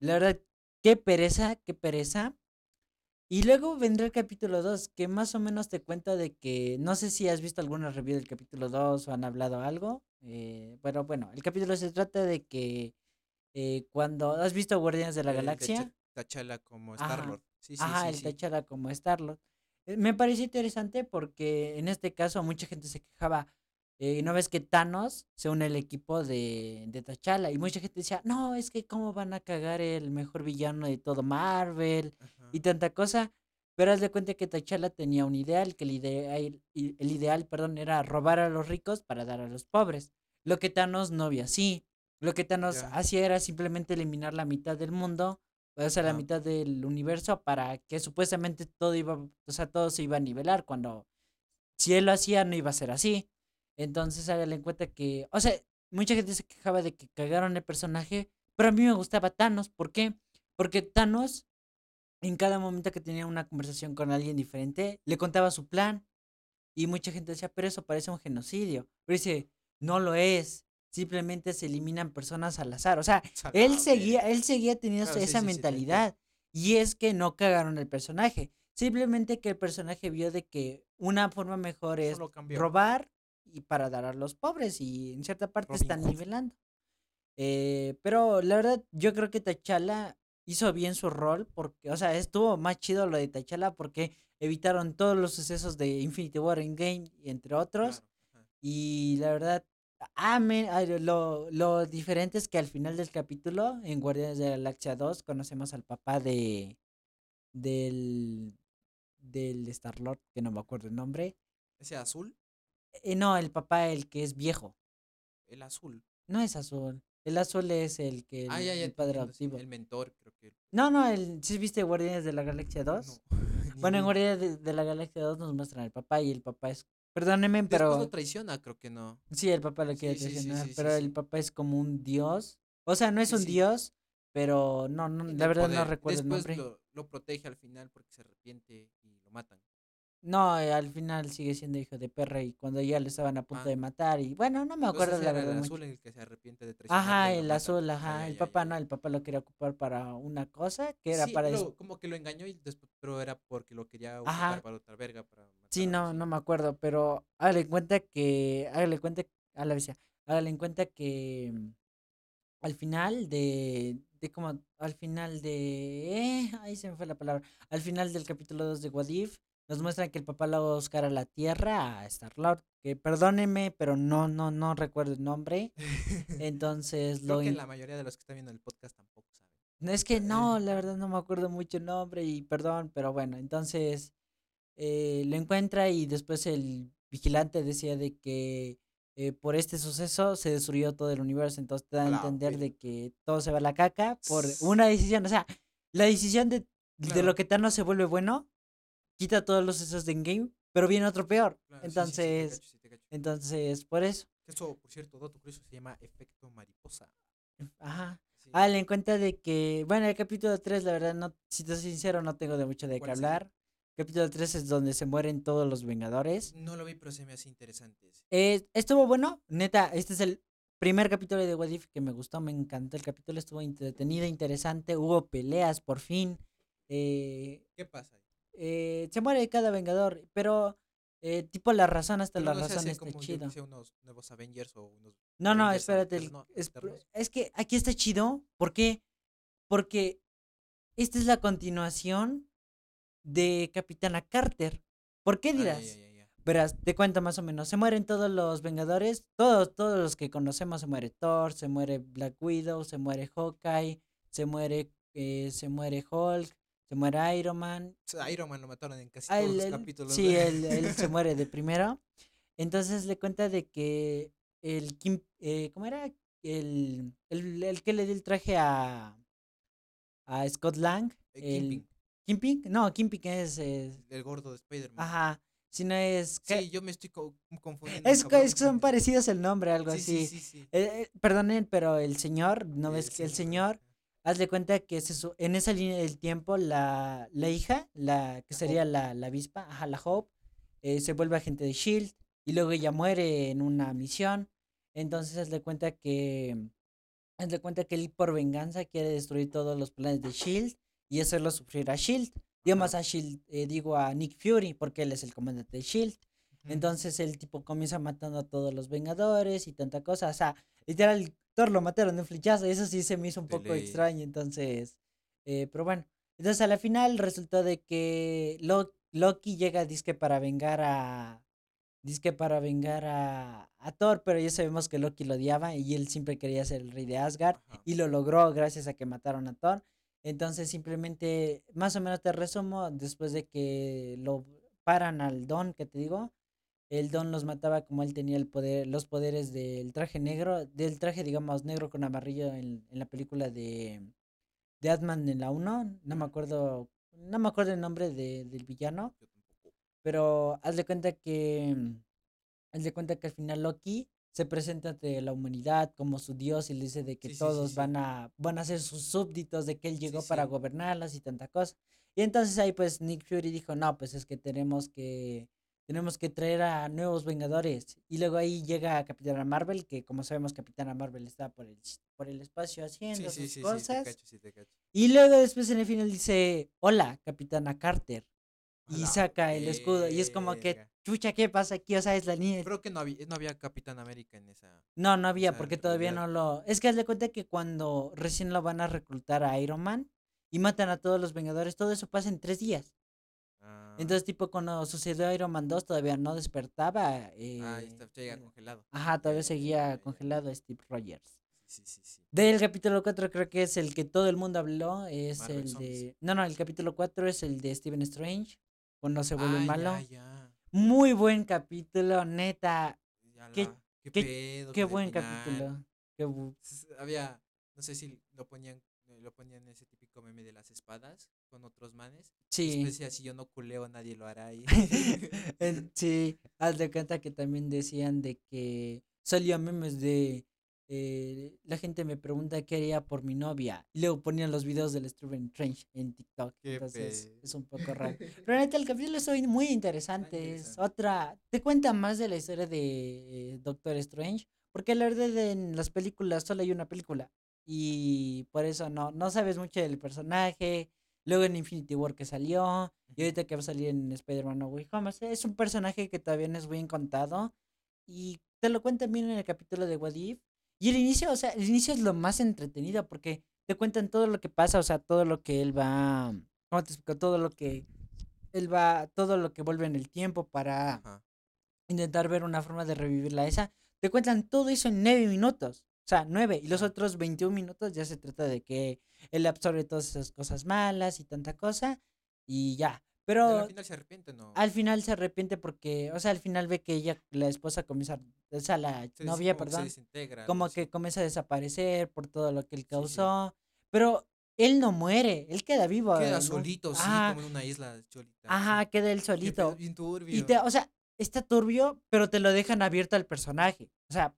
la verdad, qué pereza, qué pereza. Y luego vendrá el capítulo 2, que más o menos te cuenta de que, no sé si has visto alguna review del capítulo 2 o han hablado algo, eh, pero bueno, el capítulo se trata de que eh, cuando has visto Guardianes de la El Galaxia, Cha- T'Challa como Ajá, Star-Lord. Sí, sí, Ajá, sí, el sí. T'Challa como Star-Lord. Eh, Me pareció interesante porque en este caso mucha gente se quejaba. Eh, ¿No ves que Thanos se une al equipo de, de T'Challa? Y mucha gente decía, no, es que cómo van a cagar el mejor villano de todo Marvel Ajá. y tanta cosa. Pero haz de cuenta que T'Challa tenía un ideal, que el ideal, el ideal, perdón, era robar a los ricos para dar a los pobres. Lo que Thanos no vio así. Lo que Thanos hacía era simplemente eliminar la mitad del mundo, o sea, la mitad del universo para que supuestamente todo iba, o sea, todo se iba a nivelar cuando si él lo hacía no iba a ser así. Entonces, háganle en cuenta que, o sea, mucha gente se quejaba de que cagaron el personaje, pero a mí me gustaba Thanos, ¿por qué? Porque Thanos en cada momento que tenía una conversación con alguien diferente, le contaba su plan. Y mucha gente decía, pero eso parece un genocidio. Pero dice, no lo es. Simplemente se eliminan personas al azar. O sea, él seguía, él seguía teniendo Claro, sí, esa sí, sí, mentalidad. Y es que no cagaron el personaje. Simplemente que el personaje vio de que una forma mejor es robar y para dar a los pobres. Y en cierta parte Robin están Hood. nivelando. Eh, pero la verdad, yo creo que T'Challa hizo bien su rol porque, o sea, estuvo más chido lo de T'Challa porque evitaron todos los sucesos de Infinity War Endgame, y entre otros. Claro. Y la verdad, me- ah, lo, lo diferente es que al final del capítulo, en Guardianes de la Galaxia 2, conocemos al papá de del del Star-Lord, que no me acuerdo el nombre. Ese azul, Eh, no, el papá, el que es viejo. el azul. No es azul. El azul es el que el, ah, ya, ya. el padre adoptivo. El mentor, creo que. No, no, el ¿sí viste Guardianes de la Galaxia 2? No, Bueno, en Guardianes de, de la Galaxia 2 nos muestran al papá y el papá es Perdónenme, Después pero lo traiciona, creo que no. sí, el papá lo quiere Sí, traicionar, sí, sí, pero el papá es como un dios. O sea, no es un dios, pero no, no, la verdad no recuerdo Después el nombre. Lo, lo protege al final porque se arrepiente y lo matan. No, eh, al final sigue siendo hijo de perra y cuando ya le estaban a punto Ah. de matar y bueno, no me Entonces acuerdo la era verdad el mucho. azul el que se arrepiente de traicionarlo Ajá, lo el azul, ajá. El papá no, el papá lo quería ocupar para una cosa que era para... lo- des- como que lo engañó y después, pero era porque lo quería Ajá. ocupar para otra verga. Para Sí, matar a no, no me acuerdo, pero hágale en cuenta que, hágale cuenta, a la vez, hágale en cuenta que mm, al final de, de como, al final de, eh, ahí se me fue la palabra, al final del capítulo 2 de What If, nos muestran que el papá lo va a buscar a la Tierra, a Star-Lord, que perdónenme, pero no, no, no recuerdo el nombre, entonces Creo lo... que la mayoría de los que están viendo el podcast tampoco saben. Es que no, la verdad no me acuerdo mucho el nombre y perdón, pero bueno, entonces eh, lo encuentra y después el vigilante decía de que eh, por este suceso se destruyó todo el universo, entonces te da A entender de que todo se va a la caca por una decisión, o sea, la decisión de, de lo que Thanos se vuelve bueno, quita todos los sucesos de Endgame, pero viene otro peor, Claro, sí, sí, sí, te entonces, cacho, te entonces, por eso, Eso, por cierto, dato curioso, se llama efecto mariposa. ajá. Ah, en cuenta de que, bueno, el capítulo 3, la verdad, no, si te soy sincero, no tengo de mucho de qué hablar. Capítulo 3 es donde se mueren todos los Vengadores. No lo vi, pero se me hace interesante. Eh, estuvo bueno, neta, este es el primer capítulo de What If que me gustó, me encantó el capítulo, estuvo entretenido, interesante, hubo peleas por fin. eh, ¿Qué pasa? Eh, se muere cada Vengador, pero eh, tipo la razón, hasta Pero la no razón está como, chido. que sé, unos nuevos Avengers o unos No, no, espérate. el- es, que aquí está chido. ¿Por qué? Porque esta es la continuación de Capitana Carter. ¿Por qué Ah, dirás? ya, ya, ya. Verás, te cuento más o menos. Se mueren todos los Vengadores. Todos, todos los que conocemos. Se muere Thor, se muere Black Widow, se muere Hawkeye, se muere, eh, se muere Hulk, se muere Iron Man. Iron Man lo mataron en casi Ah, todos los capítulos. Sí, él, él se muere de primero. Entonces le cuenta de que el Kim, eh, ¿cómo era? El, el, el que le dio el traje a, a Scott Lang. Eh, el, Kingpin, No, Kingpin es, es- el gordo de Spider-Man. ajá. Si no es. Sí, yo me estoy co- confundiendo. es, es que son parecidos el nombre, algo Sí, así. sí, sí, sí. Eh, eh, perdonen, pero el señor, ¿no El ves que el señor, Hazle cuenta que se su- en esa línea del tiempo la, la hija, la que sería la, la avispa, ajá, la Hope, eh, se vuelve agente de Shield y luego ella muere en una misión. Entonces hazle cuenta que hazle cuenta que él por venganza quiere destruir todos los planes de Shield y hacerlo sufrir a Shield. Digamos Ajá. a Shield, eh, digo a Nick Fury porque él es el comandante de Shield. Entonces el tipo comienza matando a todos los Vengadores y tanta cosa. O sea, literal, Thor lo mataron de un flechazo. Y eso sí se me hizo un poco extraño. Entonces, eh, pero bueno. Entonces a la final resultó de que Lo- Loki llega disque para vengar a. Disque para vengar a, a Thor, pero ya sabemos que Loki lo odiaba y él siempre quería ser el rey de Asgard Ajá. y lo logró gracias a que mataron a Thor. Entonces simplemente, más o menos te resumo, después de que lo paran al Don, que te digo, el Don los mataba como él tenía el poder, los poderes del traje negro, del traje, digamos, negro con amarillo en, en la película de, de Ant-Man en la 1, no me acuerdo, no me acuerdo el nombre de- del villano, pero haz de cuenta que, haz de cuenta que al final Loki se presenta ante la humanidad como su dios y le dice de que Sí, sí, sí, todos sí. van a, van a ser sus súbditos, de que él llegó para gobernarlas y tanta cosa. Y entonces ahí pues Nick Fury dijo, no, pues es que tenemos que, tenemos que traer a nuevos Vengadores. Y luego ahí llega Capitana Marvel, que como sabemos Capitana Marvel está por el, por el espacio haciendo sí, sus sí, sí, te cosas. cacho, sí, te cacho. Y luego después en el final dice, hola, Capitana Carter. Y saca el escudo. Y es como que, chucha, ¿qué pasa aquí? O sea, es la niña. Creo que no había, no había Capitán América en esa. No, no había, porque todavía realidad- no lo... Es que haz de cuenta que cuando recién lo van a reclutar a Iron Man y matan a todos los Vengadores, todo eso pasa en tres días. Ah, Entonces, tipo, cuando sucedió Iron Man 2 todavía no despertaba. eh, ah, está, llega eh, congelado. Ajá, todavía seguía congelado Steve Rogers. Sí, sí, sí. Del capítulo 4 creo que es el que todo el mundo habló, es Marvel el Zombies. de... No, no, el capítulo 4 es el de Stephen Strange, cuando se vuelve Ah, malo. Ya, ya. Muy buen capítulo, neta. Ya Qué- la- qué, qué- pedo Qué buen final. capítulo. Había, no sé si lo ponían, eh, lo ponían ese típico meme de las espadas con otros manes. Sí. Después decía, si yo no culeo, nadie lo hará sí, haz de cuenta que también decían de que salió memes de eh, la gente me pregunta qué haría por mi novia. Y luego ponían los videos del Struven Trench en TikTok. Qué Entonces pe- es un poco raro. Pero neta, el capítulo es muy- interesante. Es otra. Te cuenta más de la historia de eh, Doctor Strange. Porque la verdad en las películas solo hay una película. Y por eso no, no sabes mucho del personaje. Luego en Infinity War que salió. Y ahorita que va a salir en Spider-Man No Way Home. Es un personaje que todavía no es bien contado. Y te lo cuentan bien en el capítulo de What If. Y el inicio, o sea, el inicio es lo más entretenido porque te cuentan todo lo que pasa, o sea, todo lo que él va. ¿Cómo te explico? Todo lo que él va. Todo lo que vuelve en el tiempo para Ajá. intentar ver una forma de revivirla esa. Te cuentan todo eso en nueve minutos. O sea, nueve. Y los otros 21 minutos ya se trata de que él absorbe todas esas cosas malas y tanta cosa. Y ya. Pero Pero al final se arrepiente, ¿no? al final se arrepiente porque, o sea, al final ve que ella, la esposa comienza, o sea, la Se novia, como se perdón, algo como que comienza a desaparecer por todo lo que él sí. causó. Pero él no muere, él queda vivo. Queda ¿no? solito, sí, como en una isla solita. ajá, queda él solito. bien turbio. Y te, o sea, está turbio, pero te lo dejan abierto al personaje. O sea,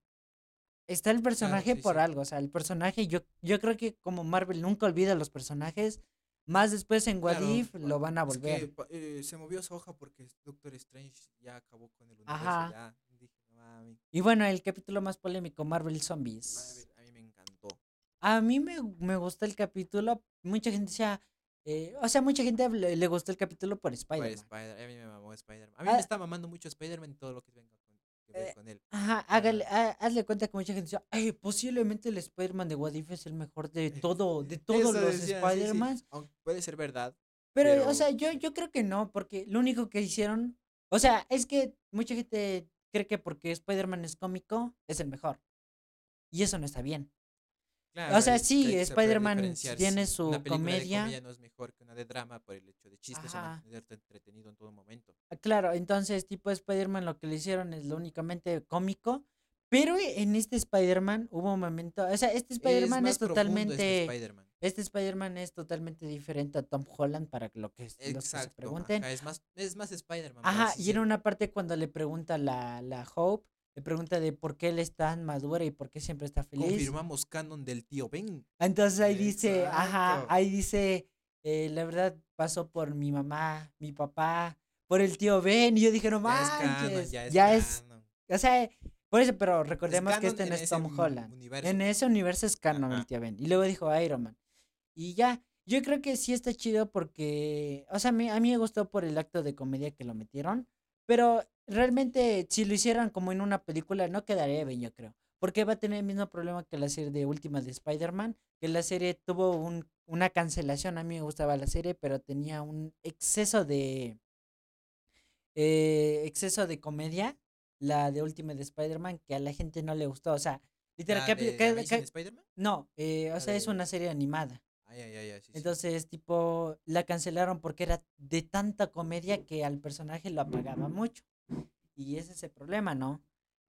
está el personaje sí, por sí. algo. O sea, el personaje, yo, yo creo que como Marvel nunca olvida los personajes, más después en What Claro, lo van a es volver. que, pa- eh, se movió su hoja porque Doctor Strange ya acabó con el universo. Ajá. Ya. Dije, mami, Y bueno, el capítulo más polémico, Marvel Zombies. Marvel, a mí me encantó. A mí me, me gustó el capítulo. Mucha gente decía. eh, o sea, mucha gente le, le gustó el capítulo por Por Spider-Man. Spider, a mí me mamó Spider-Man. A mí Ah. me está mamando mucho Spider-Man y todo lo que venga Eh, con él. Ajá, hágale, ha- hazle cuenta que mucha gente ay, posiblemente el Spider-Man de What If es el mejor de todo, de todos los decían, sí, sí, Spider-Man. Puede ser verdad. Pero, o sea, yo, yo creo que no, porque lo único que hicieron, o sea, es que mucha gente cree que porque Spider-Man es cómico, es el mejor. Y eso no está bien. Claro, sea, sí, Spider-Man tiene su una película de comedia. no es mejor que una de drama por el hecho de chistes o mantenerte entretenido en todo momento. Ah, Claro, entonces tipo Spider-Man lo que le hicieron es lo únicamente cómico, pero en este Spider-Man hubo un momento, o sea, este Spider-Man es, este totalmente, Spider-Man. este Spider-Man es totalmente diferente a Tom Holland para lo que los que se Exacto. pregunten. ajá, es más, es más Spider-Man. Ajá, y en una parte cuando le pregunta la, la Hope, le pregunta de por qué él es tan madura y por qué siempre está feliz. Confirmamos canon del tío Ben. Entonces ahí dice, ajá, Exacto. ahí dice, eh, la verdad pasó por mi mamá, mi papá, por el tío Ben, y yo dije, no Ya es canon, manches, ya es ya es, canon. o sea, por eso, pero Es recordemos que canon este no es Tom Holland. universo. En ese universo es canon el Ajá. tío Ben. Y luego dijo Iron Man. Y ya, yo creo que sí está chido porque, o sea, a mí, a mí me gustó por el acto de comedia que lo metieron. Pero realmente, si lo hicieran como en una película, no quedaría bien, yo creo. Porque va a tener el mismo problema que la serie de última de Spider-Man, que la serie tuvo un, una cancelación. A mí me gustaba la serie, pero tenía un exceso de. eh, exceso de comedia, la de última de Spider-Man, que a la gente no le gustó. O sea, literal, ¿La de ca- Spider-Man? no, eh, o sea, es de- una serie animada. Ay, ay, ay, ay, sí, sí. Entonces, tipo, la cancelaron porque era de tanta comedia que al personaje lo apagaba mucho. Y ese es el problema, ¿no?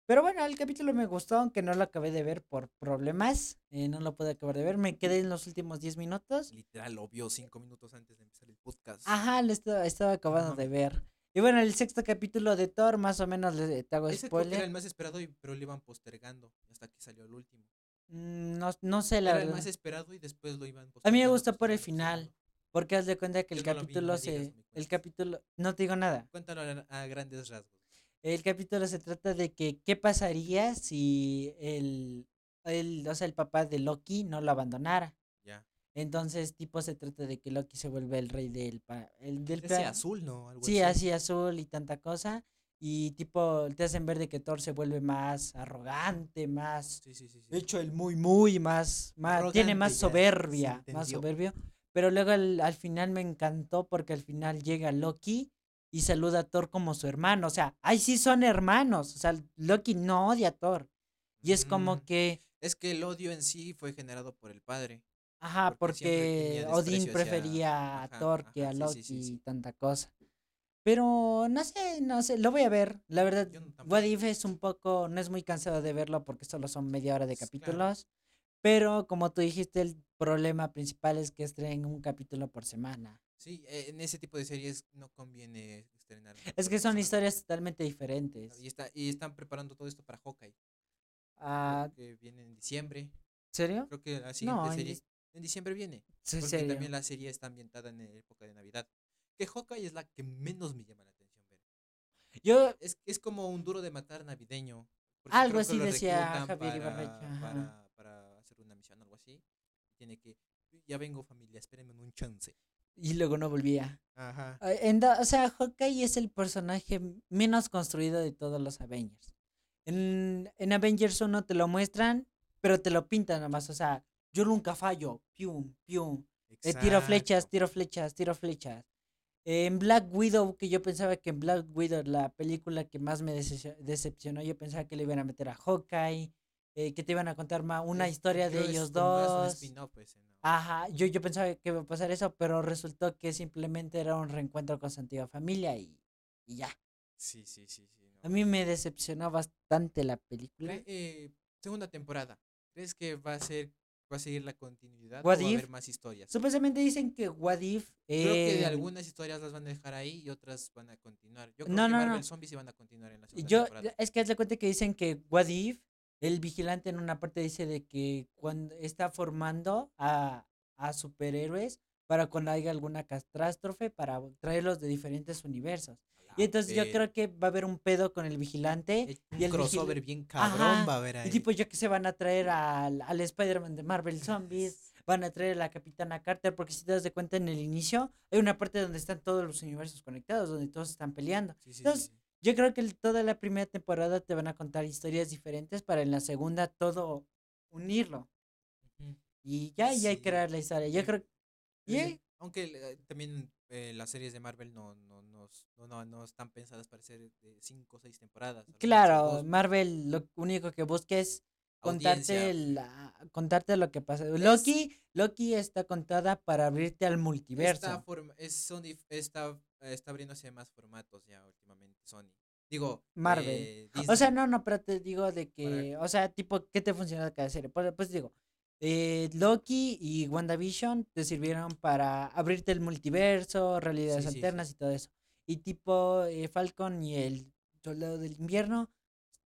Pero bueno, el capítulo me gustó, aunque no lo acabé de ver por problemas. eh, no lo pude acabar de ver. Me quedé en los últimos 10 minutos. Literal, lo vio cinco minutos antes de empezar el podcast. Ajá, lo estaba, estaba acabando Ajá. de ver. Y bueno, el sexto capítulo de Thor, más o menos le, te hago Ese creo que era el spoiler. más esperado, y- pero lo iban postergando hasta que salió el último. Mm, No, no sé, la Era el verdad. más esperado y después lo iban A mí me gustó por el final. Porque haz de cuenta que el Yo no lo vi, no capítulo se. digas, no me el cuentes. capítulo. No te digo nada. Cuéntalo a, a grandes rasgos. El capítulo se trata de que qué pasaría si el, el, o sea, el papá de Loki no lo abandonara. Ya. Entonces, tipo, se trata de que Loki se vuelve el rey del, pa- el, del Ese plan- azul, ¿no? Algo Sí, así azul y tanta cosa. Y tipo, te hacen ver de que Thor se vuelve más arrogante, más Sí, sí, sí. sí. de hecho, el muy, muy más, más tiene más soberbia, más soberbio. Pero luego al, al final me encantó porque al final llega Loki y saluda a Thor como su hermano. O sea, ahí sí son hermanos. O sea, Loki no odia a Thor. Y es como Mm, que, Es que el odio en sí fue generado por el padre. ajá, porque Odín prefería a Thor que a Loki y tanta cosa. Pero no sé, no sé, lo voy a ver. La verdad, no What. If es un poco, no es muy cansado de verlo porque solo son media hora de claro. capítulos. Pero como tú dijiste, el problema principal es que estrenen un capítulo por semana. Sí, eh, en ese tipo de series no conviene estrenar. Es que son semana. historias totalmente diferentes. Y, está, y están preparando todo esto para Hawkeye. Ah, que viene en diciembre. ¿Serio? Creo que la No, siguiente en serie en diciembre viene. Sí, Porque serio. también la serie está ambientada en época de Navidad. Que Hawkeye es la que menos me llama la atención ver. Yo, Es, es como un duro de matar navideño. Algo así decía Javier para, ajá. para, para hacer una misión, algo así. Tiene que. Ya vengo, familia, espérenme un chance. y luego no volvía. Ajá. En o sea, Hawkeye es el personaje menos construido de todos los Avengers. En, en Avengers 1 te lo muestran, pero te lo pintan nomás. O sea, yo nunca fallo. Pium, pium. Eh, tiro flechas, tiro flechas, tiro flechas. En Black Widow, que yo pensaba que en Black Widow, la película que más me decepcio- decepcionó, yo pensaba que le iban a meter a Hawkeye, eh, que te iban a contar ma- una historia de ellos más un dos. spin-off ese, ¿no? Ajá, yo, yo pensaba que iba a pasar eso, pero resultó que simplemente era un reencuentro con su antigua familia y, y ya. Sí, sí, sí. sí no. A mí me decepcionó bastante la película. Eh, segunda temporada. ¿Crees que va a ser va a seguir la continuidad What o va a haber más historias? Supuestamente dicen que What If. Creo que de eh, algunas historias las van a dejar ahí y otras van a continuar. Yo creo No, que no, Marvel no. Zombies van a continuar en la segunda Yo, temporada. es que haz de cuenta que dicen que What If, el vigilante en una parte dice de que cuando está formando a, a superhéroes para cuando haya alguna catástrofe para traerlos de diferentes universos. Y entonces yo Ver, creo que va a haber un pedo con el vigilante eh, un y el vigil- crossover bien cabrón Ajá, va a haber ahí. Y tipo, yo que se van a traer al, al Spider-Man de Marvel Zombies, van a traer a la Capitana Carter, porque si te das de cuenta en el inicio, hay una parte donde están todos los universos conectados, donde todos están peleando. Sí, sí, sí, Entonces, sí. Yo creo que el- toda la primera temporada te van a contar historias diferentes para en la segunda todo unirlo. Ujú. Y ya, y hay que crear la historia. Yo creo. Aunque eh, también eh, las series de Marvel no, no, no, no, no, no están pensadas para ser de 5 o 6 temporadas. Claro. Marvel lo único que busca es contarte, la- contarte lo que pasa. Loki, Loki está contada para abrirte al multiverso. form- es, son dif- está, está abriéndose más formatos ya últimamente Sony. Digo, Marvel. eh, O sea, no, no, pero te digo de que, o sea, tipo, ¿qué te funciona cada serie? Pues, pues digo, eh, Loki y WandaVision te sirvieron para abrirte el multiverso, realidades Sí, sí, sí. alternas y todo eso. Y tipo, eh, Falcon y el Soldado del Invierno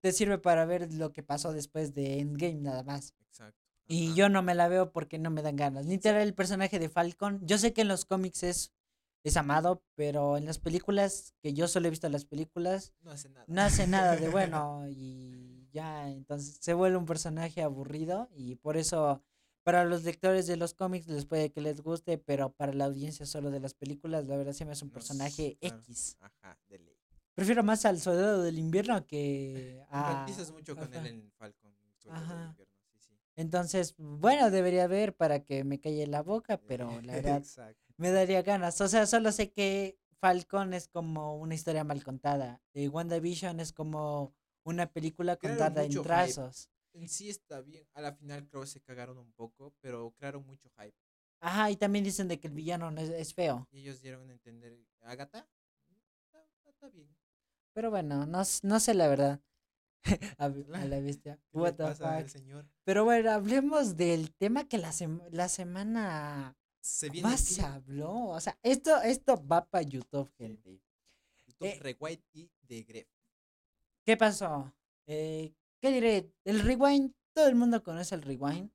te sirve para ver lo que pasó después de Endgame nada más. Exacto. Y ajá. yo no me la veo porque no me dan ganas. Literal, el personaje de Falcon, yo sé que en los cómics es, es amado, pero en las películas, que yo solo he visto las películas, No hace nada. no hace nada de bueno y ya, entonces se vuelve un personaje aburrido y por eso para los lectores de los cómics les puede que les guste, pero para la audiencia solo de las películas, la verdad sí me es un No, personaje claro. X. Ajá, de ley. Prefiero más al Soldado del Invierno que a... Empatizas mucho con él en Falcon. Ajá. Invierno, sí, sí. Entonces, bueno, debería haber para que me calle la boca, pero la verdad me daría ganas. O sea, solo sé que Falcon es como una historia mal contada. Eh, WandaVision es como una película contada en hype. trazos. En sí está bien. A la final creo que se cagaron un poco, pero crearon mucho hype. Ajá, y también dicen de que el villano no es, es feo. Y ellos dieron a entender. ¿Agatha? Está, está bien. Pero bueno, no, no sé la verdad. a, la bestia. ¿Qué What the pasa fuck. señor? Pero bueno, hablemos del tema que la, sema- la semana Se viene más aquí se habló. O sea, esto, esto va para YouTube, gente. YouTube eh, Rewind y The Gref. ¿Qué pasó? Eh, ¿Qué diré? El rewind, todo el mundo conoce el rewind.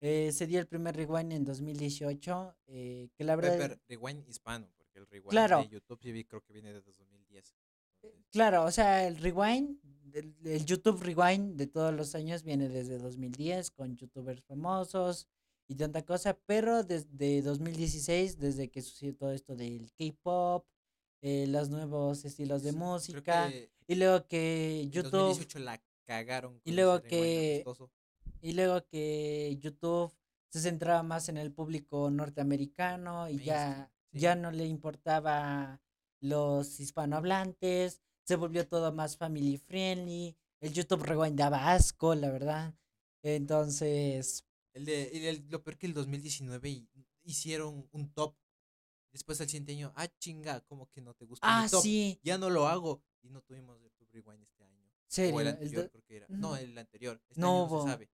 Eh, se dio el primer rewind en 2018. eh, que la verdad. Pero Rewind hispano, porque el Rewind Claro. de YouTube vi- creo que viene desde 2010. Entonces, Claro, o sea, el rewind, el, el YouTube rewind de todos los años viene desde 2010 con youtubers famosos y tanta cosa, pero desde 2016, desde que sucedió todo esto del K-pop, eh, los nuevos estilos de música, y luego que en YouTube, 2018 la cagaron. y luego que- y luego que YouTube se centraba más en el público norteamericano y ya, sí. ya no le importaba los hispanohablantes, se volvió todo más family friendly, el YouTube Rewind daba asco, la verdad. Entonces, El de, el- lo peor que el 2019 hi- hicieron un top. Después al siguiente año, ah, chinga, como que no te gustó mi ah, top. sí, Ya no lo hago. Y no tuvimos YouTube Rewind este año. serio, O el el anterior, creo que era. No, el anterior. Este No año no hubo. se sabe.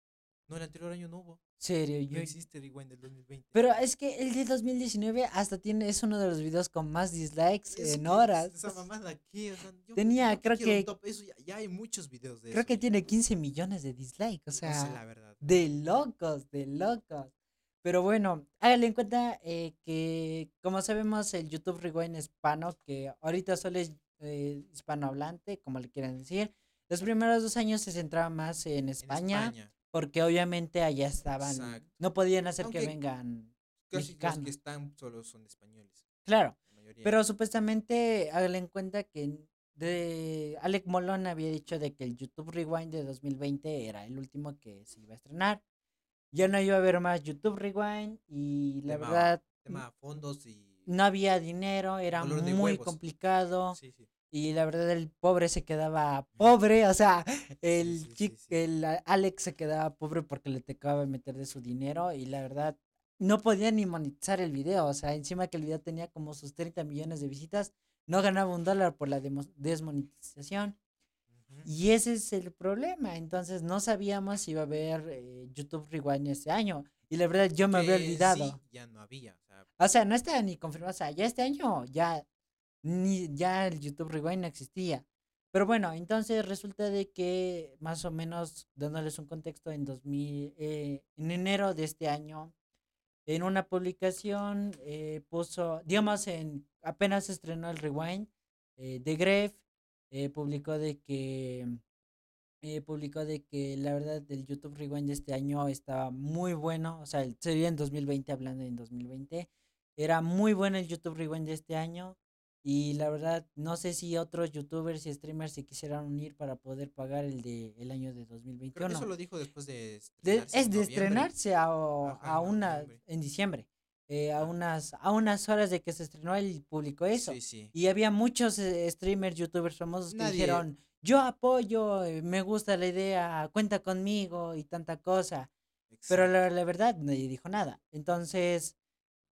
No, el anterior año no hubo. Serio, No yo. existe Rewind del 2020. Pero es que el de 2019 hasta tiene, es uno de los videos con más dislikes Es en horas. Esa mamada aquí, o sea, yo- Tenía, creo que- top, Eso ya, ya hay muchos videos de Creo eso. que tiene 15 millones de dislikes, o No sé sea, la verdad. de locos, de locos. Pero bueno, háganle en cuenta eh, que, como sabemos, el YouTube Rewind hispano, que ahorita solo es eh, hispanohablante, como le quieran decir. Los primeros dos años se centraba más en En España, porque obviamente allá estaban, Exacto. no podían hacer que vengan casi los mexicanos. que están solo son españoles. Claro, pero supuestamente, háganle en cuenta que de Alec Molón había dicho de que el YouTube Rewind de 2020 era el último que se iba a estrenar. Ya no iba a haber más YouTube Rewind y la Tema- verdad Tema fondos y. no había dinero, era muy complicado Sí, sí. y la verdad el pobre se quedaba pobre, o sea, el, sí, el Alex se quedaba pobre porque le tocaba meter de su dinero y la verdad no podía ni monetizar el video, o sea, encima que el video tenía como sus 30 millones de visitas, no ganaba un dólar por la desmonetización. Y ese es el problema. Entonces no sabíamos si iba a haber eh, YouTube Rewind este año. Y la verdad yo me había Que olvidado. sí, ya no había. O sea, O sea, no estaba ni confirmado. O sea, ya este año ya, ni, ya el YouTube Rewind no existía. Pero bueno, entonces resulta de que más o menos, dándoles un contexto, en 2000, eh, en enero de este año, en una publicación eh, puso, digamos, en apenas estrenó el Rewind eh, de Gref, eh, publicó de que eh, publicó de que la verdad el YouTube Rewind de este año estaba muy bueno, o sea, el- sería en 2020, hablando en 2020, era muy bueno el YouTube Rewind de este año y la verdad no sé si otros youtubers y streamers se quisieran unir para poder pagar el de el año de creo 2021. que eso lo dijo después de. De- es de estrenarse a, a una en diciembre. Eh, a unas a unas horas de que se estrenó él publicó eso. Sí, sí. Y había muchos eh, streamers, youtubers famosos que Nadie- dijeron, yo apoyo, eh, me gusta la idea, cuenta conmigo y tanta cosa. Pero la, la verdad nadie dijo nada. Entonces,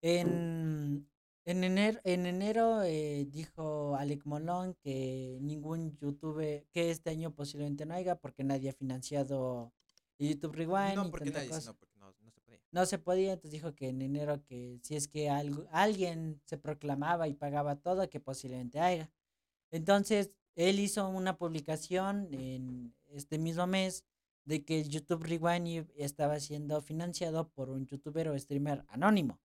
en, en enero, en enero eh, dijo Alec Molón que ningún youtuber, que este año posiblemente no haya porque nadie ha financiado YouTube Rewind No, porque nadie. No, porque no, se podía. entonces dijo que en enero que si es que algo, alguien se proclamaba y pagaba todo, que posiblemente haya. Entonces, él hizo una publicación en este mismo mes de que el YouTube Rewind estaba siendo financiado por un youtuber o streamer anónimo.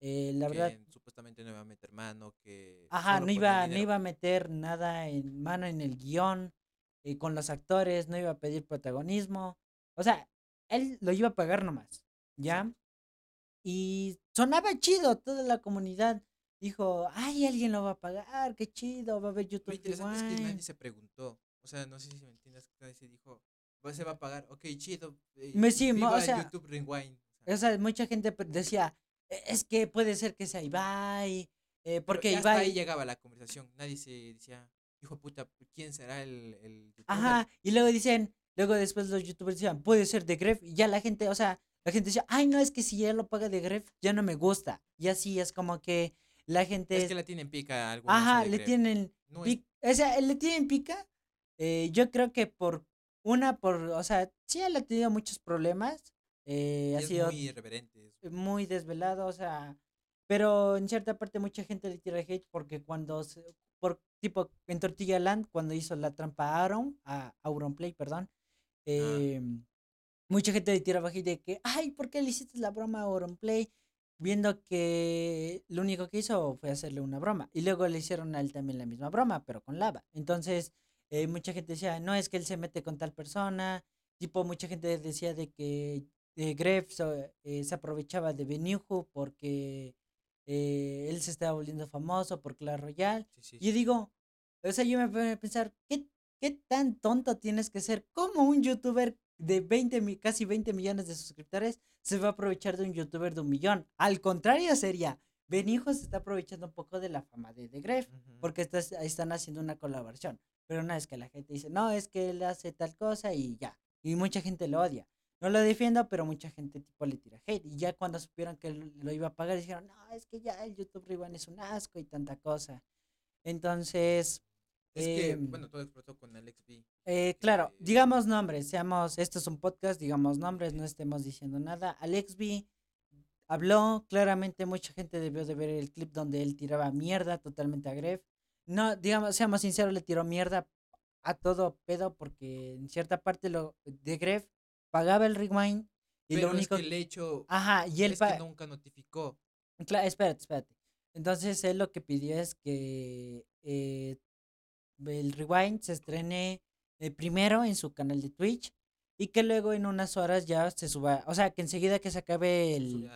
Eh, la verdad, que supuestamente no iba a meter mano, que. Ajá, no iba, no iba a meter nada en mano en el guion, eh, con los actores, no iba a pedir protagonismo. O sea, él lo iba a pagar nomás, ¿ya? Y sonaba chido, toda la comunidad dijo, ay, alguien lo va a pagar, qué chido, va a haber Lo YouTube interesante es que nadie Rewind". se preguntó. O sea, no sé si me entiendes. Nadie se dijo. "Pues se va a pagar. Ok, chido. eh, Me- sí, o sea, YouTube Rewind. O sea, mucha gente decía, "E- es que puede ser que sea Ibai, eh, porque hasta Ibai... ahí llegaba la conversación. Nadie se decía, hijo de puta, ¿quién será el, el youtuber?" Ajá, y luego dicen, luego después los youtubers decían, puede ser de Gref, y ya la gente, o sea, la gente decía, ay, no, es que si ya lo paga de Gref, ya no me gusta. Y así es como que la gente... Es que la tienen pica a algunos. Ajá, le tienen... No es- O sea, le tienen pica. eh, yo creo que por una, por, o sea, sí él ha tenido muchos problemas. eh, ha es sido muy irreverente. es- muy desvelado, o sea, pero en cierta parte mucha gente le tira hate porque cuando, se- por tipo, en Tortilla Land, cuando hizo la trampa a Aaron, a Auronplay, perdón, eh, mucha gente le tira hate de que, ay, ¿por qué le hiciste la broma a Auronplay? Viendo que lo único que hizo fue hacerle una broma. Y luego le hicieron a él también la misma broma, pero con lava. Entonces, eh, mucha gente decía, no, es que él se mete con tal persona. Tipo, mucha gente decía de que eh, Gref so- eh, se aprovechaba de Beniuju porque eh, él se estaba volviendo famoso por Clash Royale. sí, sí, Y digo, o sea, yo me pongo a pensar, ¿qué, ¿qué tan tonto tienes que ser? ¿Cómo un youtuber de 20, mi- casi 20 millones de suscriptores se va a aprovechar de un youtuber de un millón? Al contrario sería, Beniuju se está aprovechando un poco de la fama de The Gref porque estás- están haciendo una colaboración. Pero no es que la gente dice, no, es que él hace tal cosa y ya. Y mucha gente lo odia. No lo defiendo, pero mucha gente tipo le tira hate. Y ya cuando supieron que lo, lo iba a pagar, dijeron, no, es que ya el YouTube Rewind es un asco y tanta cosa. Entonces, Es que, em, bueno, todo explotó con el XP. Eh, claro, Eh, digamos nombres, seamos, esto es un podcast, digamos nombres, no estemos diciendo nada. Alex B habló, claramente mucha gente debió de ver el clip donde él tiraba mierda totalmente a Gref. No, digamos, seamos sinceros, le tiró mierda a todo pedo porque en cierta parte lo de Gref pagaba el rewind y Pero lo único es que el hecho Ajá, y él es que nunca notificó. Cla- espérate, espérate. Entonces él lo que pidió es que eh, el Rewind se estrene eh, primero en su canal de Twitch y que luego en unas horas ya se suba, o sea, que enseguida que se acabe el,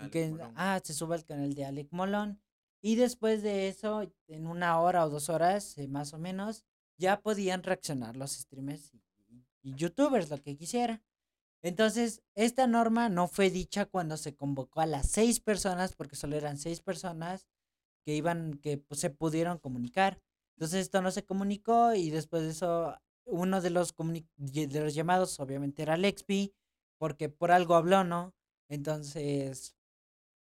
Alec- que, ah, se suba al canal de Alec Molón y después de eso, en una hora o dos horas eh, más o menos, ya podían reaccionar los streamers y, y youtubers, lo que quisiera. Entonces, esta norma no fue dicha cuando se convocó a las seis personas, porque solo eran seis personas que iban, que pues, se pudieron comunicar. Entonces, esto no se comunicó y después de eso, uno de los, de los llamados, obviamente, era Alexby, porque por algo habló, ¿no? Entonces,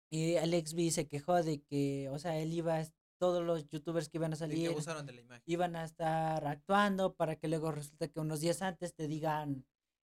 y Alex B se quejó de que, o sea, él iba, todos los youtubers que iban a salir abusaron de la imagen. iban a estar actuando para que luego resulta que unos días antes te digan,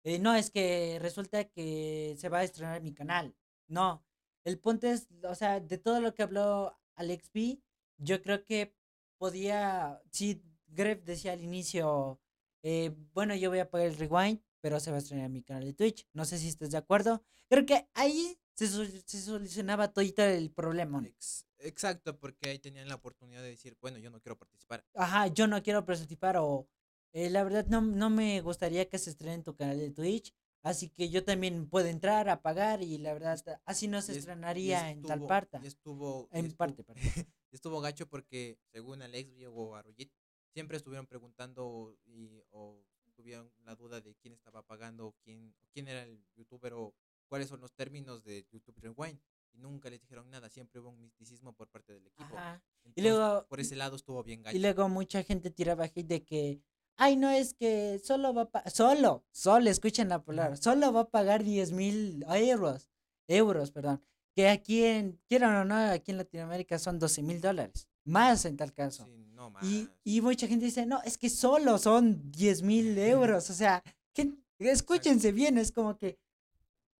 eh, no, es que resulta que se va a estrenar mi canal. No, el punto es, o sea, de todo lo que habló Alex B, yo creo que podía, sí, Gref decía al inicio, eh, bueno, yo voy a pagar el rewind, pero se va a estrenar mi canal de Twitch. No sé si estás de acuerdo. Creo que ahí se, sol- se solucionaba todito el problema. Ex- exacto, porque ahí tenían la oportunidad de decir, bueno, yo no quiero participar. ajá, yo no quiero participar o eh, la verdad no, no me gustaría que se estrene en tu canal de Twitch, así que yo también puedo entrar a pagar y la verdad así no se estrenaría en tal parte. estuvo, En estuvo- parte, perdón. estuvo gacho porque según Alex o Arroyit, siempre estuvieron preguntando y, o tuvieron la duda de quién estaba pagando, quién, quién era el youtuber o cuáles son los términos de YouTube Rewind. Y nunca les dijeron nada, siempre hubo un misticismo por parte del equipo. Ajá. Y luego, por ese lado estuvo bien gacho. y luego mucha gente tiraba hate de que, ay, no es que solo va a pagar, solo, solo, escuchen la palabra, solo va a pagar 10 mil euros, euros, perdón, que aquí en, quieran o no, aquí en Latinoamérica son 12 mil dólares, más en tal caso. Sí, no más. Y, y mucha gente dice, no, es que solo son 10 mil euros. O sea, que, escúchense bien, es como que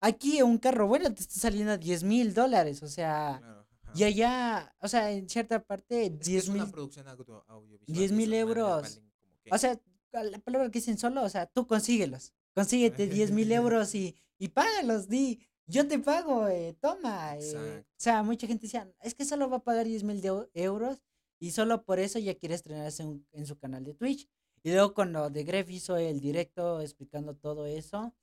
aquí un carro bueno te está saliendo a 10 mil dólares. O sea, Claro, y allá, o sea, en cierta parte, Es que 10 es una mil. producción audio- audiovisual. 10 y mil euros. O sea, la palabra que dicen solo, o sea, tú consíguelos. Consíguete 10 mil euros y, y págalos, di. Yo te pago, eh, toma. eh". O sea, mucha gente decía, es que solo va a pagar 10 mil euros y solo por eso ya quiere estrenarse en, en su canal de Twitch. Y luego cuando The Gref hizo el directo explicando todo eso,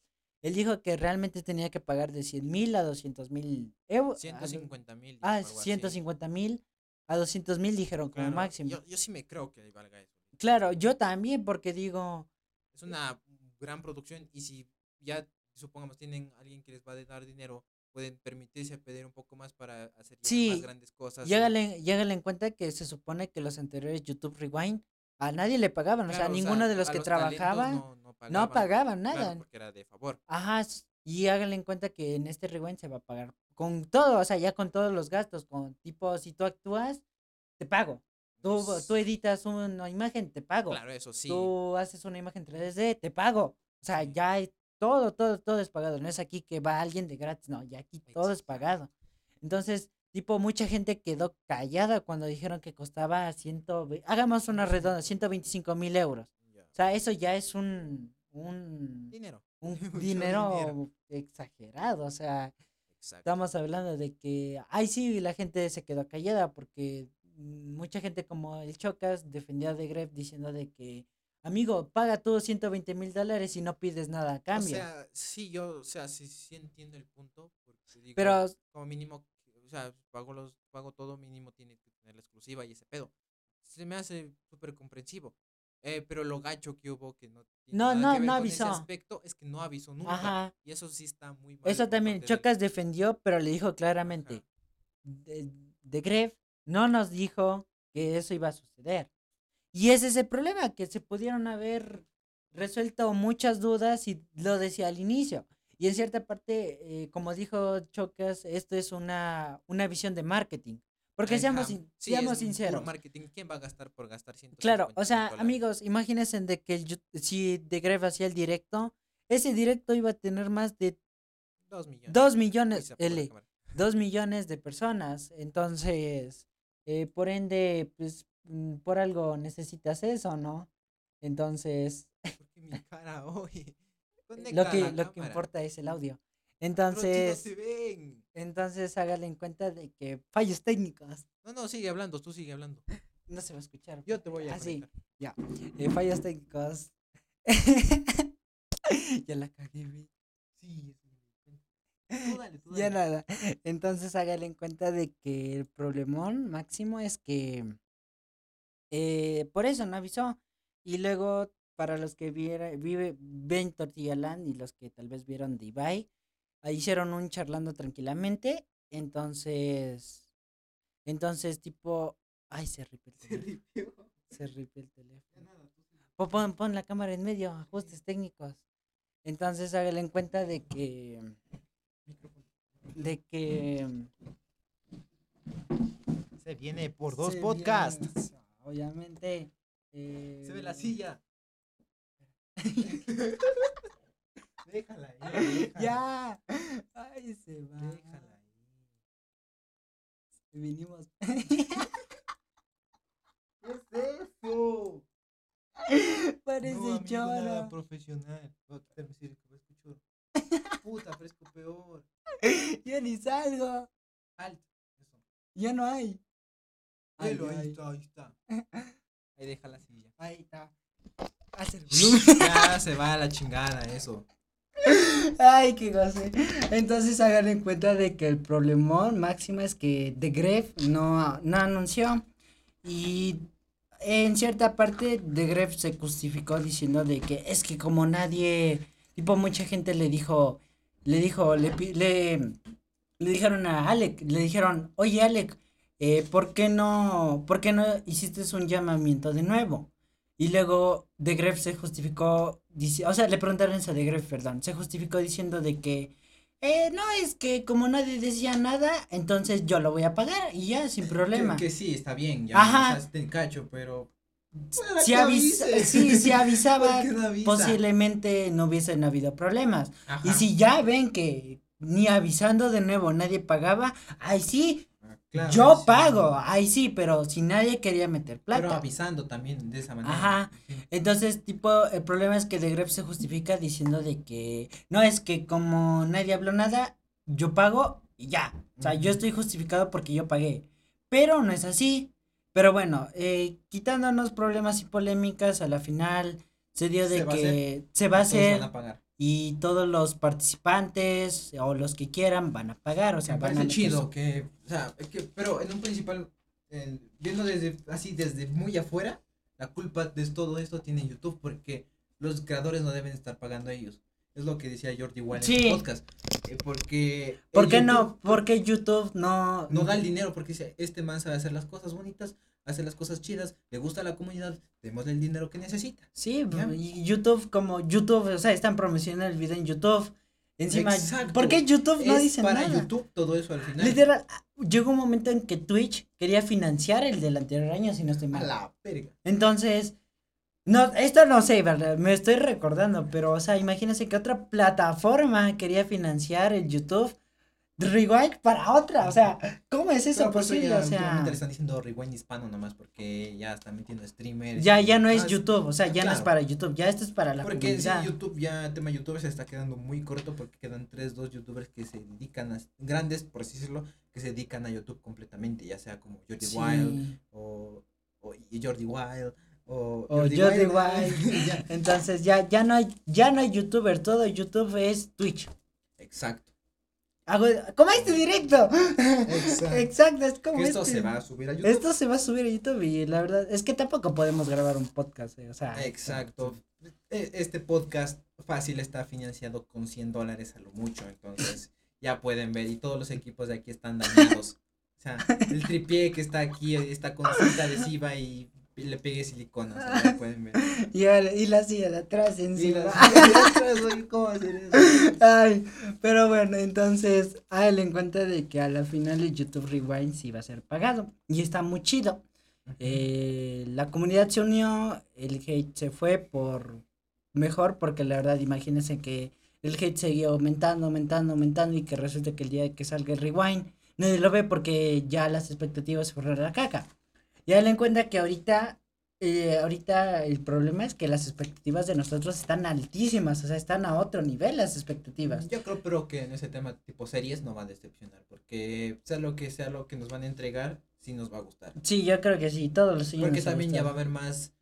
él dijo que realmente tenía que pagar de 100 mil a 200 mil euros. 150 mil. Ah, 150 mil a 200 mil dijeron como máximo. Yo, yo sí me creo que valga eso. Claro, yo también porque digo, Es una gran producción y si ya, supongamos, tienen alguien que les va a dar dinero, pueden permitirse pedir un poco más para hacer Sí, más grandes cosas. Háganle en cuenta que se supone que los anteriores YouTube Rewind a nadie le pagaban, o sea, ninguno de los que talentos trabajaba no, no no pagaban claro, nada. porque era de favor. Ajá, y háganle en cuenta que en este Rewind se va a pagar con todo, o sea, ya con todos los gastos, con tipo, si tú actúas, te pago. Tú, tú editas una imagen, te pago. Claro, eso sí. Tú haces una imagen 3D, te pago. O sea, ya todo, todo, todo es pagado. No es aquí que va alguien de gratis, no, ya aquí todo es pagado. Entonces, tipo, mucha gente quedó callada cuando dijeron que costaba 100, hagamos una redonda, 125 mil euros. O sea, eso ya es un, un, Dinero. un dinero, dinero. exagerado. O sea, Exacto. estamos hablando de que, ay, sí, la gente se quedó callada porque mucha gente como el Chocas defendía de Gref diciendo de que, amigo, paga tú 120 mil dólares y no pides nada a cambio. O sea, sí, yo, o sea, sí, sí entiendo el punto. Porque digo, Pero, como mínimo, o sea, pago los, pago todo mínimo, tiene que tener la exclusiva y ese pedo. Se me hace súper comprensivo. Eh, pero lo gacho que hubo que no tiene No, nada no, que ver no con ese avisó. aspecto es que no avisó nunca. ajá, Y eso sí está muy mal. eso también, Chocas defendió, pero le dijo claramente, Ajá. de, de Gref no nos dijo que eso iba a suceder. Y ese es el problema, que se pudieron haber resuelto muchas dudas y lo decía al inicio. Y en cierta parte, eh, como dijo Chocas, esto es una, una visión de marketing. Porque seamos, Sí, seamos sinceros. marketing. ¿Quién va a gastar por gastar 150 Claro, o sea, dólares? amigos, imagínense de que el si The Gref hacía el directo, ese directo iba a tener más de Dos millones. 2 Ahí millones, L, cámara. 2 millones de personas. Entonces, eh, por ende, pues por algo necesitas eso, ¿no? Entonces, ¿Por qué mi cara hoy? Lo que, lo que importa es el audio. Entonces, se ven. entonces hágale en cuenta de que fallos técnicos. No, no, sigue hablando, tú sigue hablando. No se va a escuchar. Yo te voy a Así, conectar. ya. Eh, fallos técnicos. ya la cagué, güey. Sí. Tú dale, Ya nada. Entonces hágale en cuenta de que el problemón máximo es que eh, por eso no avisó. Y luego, para los que viera, vive, ven Tortilla Land y los que tal vez vieron Divide, ahí hicieron un charlando tranquilamente. Entonces, entonces tipo, ay, se ripe el Se teléfono. ripió. Se ripe el teléfono. Pon, pon la cámara en medio, ajustes técnicos. Entonces hágale en cuenta de que, de que Se viene por dos Se podcasts. viene, Obviamente. eh, Se ve la silla. déjala ahí. Déjala. Ya. Ay, se va. Déjala ahí. Vinimos. ¿Qué es eso? Parece no, amigo, nada choro. profesional. Voy a quitarme. Puta, fresco peor. Yo ni salgo. Alt. Eso. Ya no hay. Ay, ahí ay. está, ahí está. Ahí deja la silla. Ahí está. Hace el volumen. ya se va a la chingada eso. Ay, qué goce. Entonces hagan en cuenta de que el problemón máximo es que The Gref no, no anunció. Y en cierta parte The Gref se justificó diciendo de que es que como nadie, tipo mucha gente le dijo, le dijo, le, le, le dijeron a Alec, le dijeron, oye Alec, eh, ¿por qué no, por qué no hiciste un llamamiento de nuevo? Y luego The Gref se justificó, dici- o sea, le preguntaron eso a The Gref, perdón, se justificó diciendo de que, eh, no, es que como nadie decía nada, entonces yo lo voy a pagar y ya, sin problema. Que, que sí, está bien. Ya, Ajá. O sea, te cacho, pero. Si avisa, sí, si avisaba, ¿Por qué no avisa? posiblemente no hubiesen habido problemas. Ajá. Y si ya ven que ni avisando de nuevo nadie pagaba, ay sí, claro, yo sí. pago, ay sí, pero si nadie quería meter plata. Pero avisando también de esa manera. Ajá. Entonces, tipo, el problema es que The Gref se justifica diciendo de que no es que como nadie habló nada, yo pago y ya. O sea, yo estoy justificado porque yo pagué. Pero no es así. Pero bueno, eh, quitándonos problemas y polémicas, a la final se dio de Se va a que se va a hacer van a pagar. Y todos los participantes o los que quieran van a pagar. O sea, Me van a chido que, o sea, que, pero en un principal, en- viendo desde, así desde muy afuera, la culpa de todo esto tiene YouTube porque los creadores no deben estar pagando a ellos. Es lo que decía Jordi Wild en Sí. el podcast. eh, porque. ¿Por qué no? YouTube Porque YouTube no... No da el dinero porque dice, este man sabe hacer las cosas bonitas, hace las cosas chidas, le gusta a la comunidad, démosle el dinero que necesita. Sí, ¿Ya? y YouTube como YouTube, o sea, están promocionando el video en YouTube. Encima, Exacto. ¿por qué YouTube no es dice para nada? YouTube todo eso al final. Literal, llegó un momento en que Twitch quería financiar el del anterior año, si no estoy A mal. la verga. Entonces, no, esto no sé, ¿verdad? Me estoy recordando, pero, o sea, imagínense que otra plataforma quería financiar el YouTube Rewind para otra, o sea, ¿cómo es eso por posible? ya O sea, le están diciendo rewind hispano nomás porque ya están metiendo streamers. ya, y ya no es. YouTube, o sea, ya no es para YouTube, ya esto es para la Porque sí, comunidad. YouTube ya, el tema YouTube se está quedando muy corto porque quedan tres, dos youtubers que se dedican a, grandes, por así decirlo, que se dedican a YouTube completamente, ya sea como Jordi Sí. Wild o, o Jordi Wild o, O Jordi Wild. Ya. Entonces ya, ya no hay, ya no hay youtuber, todo YouTube es Twitch. Exacto. Hago, como este directo. Exacto. Exacto, es como esto este. se va a subir a YouTube. Esto se va a subir a YouTube y la verdad es que tampoco podemos grabar un podcast, eh, o sea. Exacto. E- Este podcast fácil está financiado con 100 dólares a lo mucho, entonces ya pueden ver y todos los equipos de aquí están dañados. O sea, el tripié que está aquí está con cinta adhesiva y le pegué silicona, o sea, ya pueden ver. Y, ahora- y la silla de atrás Y encima. y atrás, oye, ¿cómo hacer eso? Ay, pero bueno, entonces, a él en cuenta de que a la final el YouTube Rewind sí va a ser pagado. Y está muy chido. Eh, la comunidad se unió, el hate se fue por mejor, porque la verdad, imagínense que el hate seguía aumentando, aumentando, aumentando, y que resulta que el día que salga el Rewind, nadie lo ve porque ya las expectativas se fueron a la caca. Y él en cuenta que ahorita, eh, ahorita el problema es que las expectativas de nosotros están altísimas, o sea, están a otro nivel las expectativas. Yo creo, pero que en ese tema tipo series no va a decepcionar, porque sea lo que sea lo que nos van a entregar, sí nos va a gustar. Sí, yo creo que sí, todos los Porque también ya va a haber más,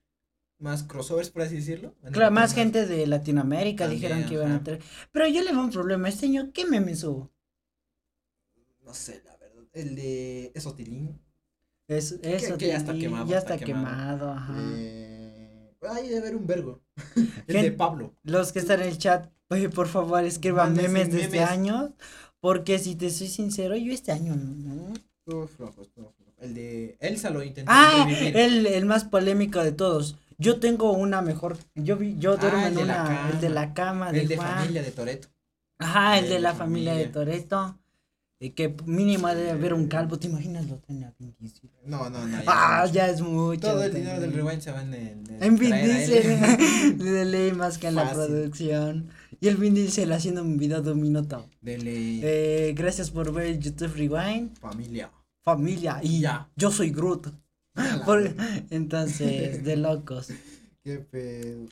más crossovers, por así decirlo. Claro, más gente de Latinoamérica También, dijeron que iban a traer. Pero yo le veo un problema. Este año, ¿qué meme subo? No sé, la verdad. El de Esotilín. Es, eso que ya está quemado, Ya está está quemado. quemado, ajá. Eh, hay de haber un vergo. el de Pablo. Los que están en el chat, oye, por favor, escriban memes de este año. Porque si te soy sincero, yo este año no. Estuvo flojo, estuvo flojo. El de Elsa lo intentó Ah, el, el más polémico de todos. Yo tengo una mejor. Yo vi, yo duermo Ah, en de una. El de cama. la cama de, El de Juan. familia de Toreto. Ajá, el el de de la familia de familia. Toreto. Y que mínimo debe haber un calvo. ¿Te imaginas lo tiene a Vin Diesel? No, no, no. Ah, ya es mucho. Todo el dinero del rewind se va en el. En Vin. Diesel, de ley más que en la producción. Y el Vin Diesel haciendo un video de un minuto. De ley. Eh, gracias por ver el YouTube Rewind. Familia. Familia. Y Ya. yo soy Groot. Por- entonces, de locos. Qué pedo.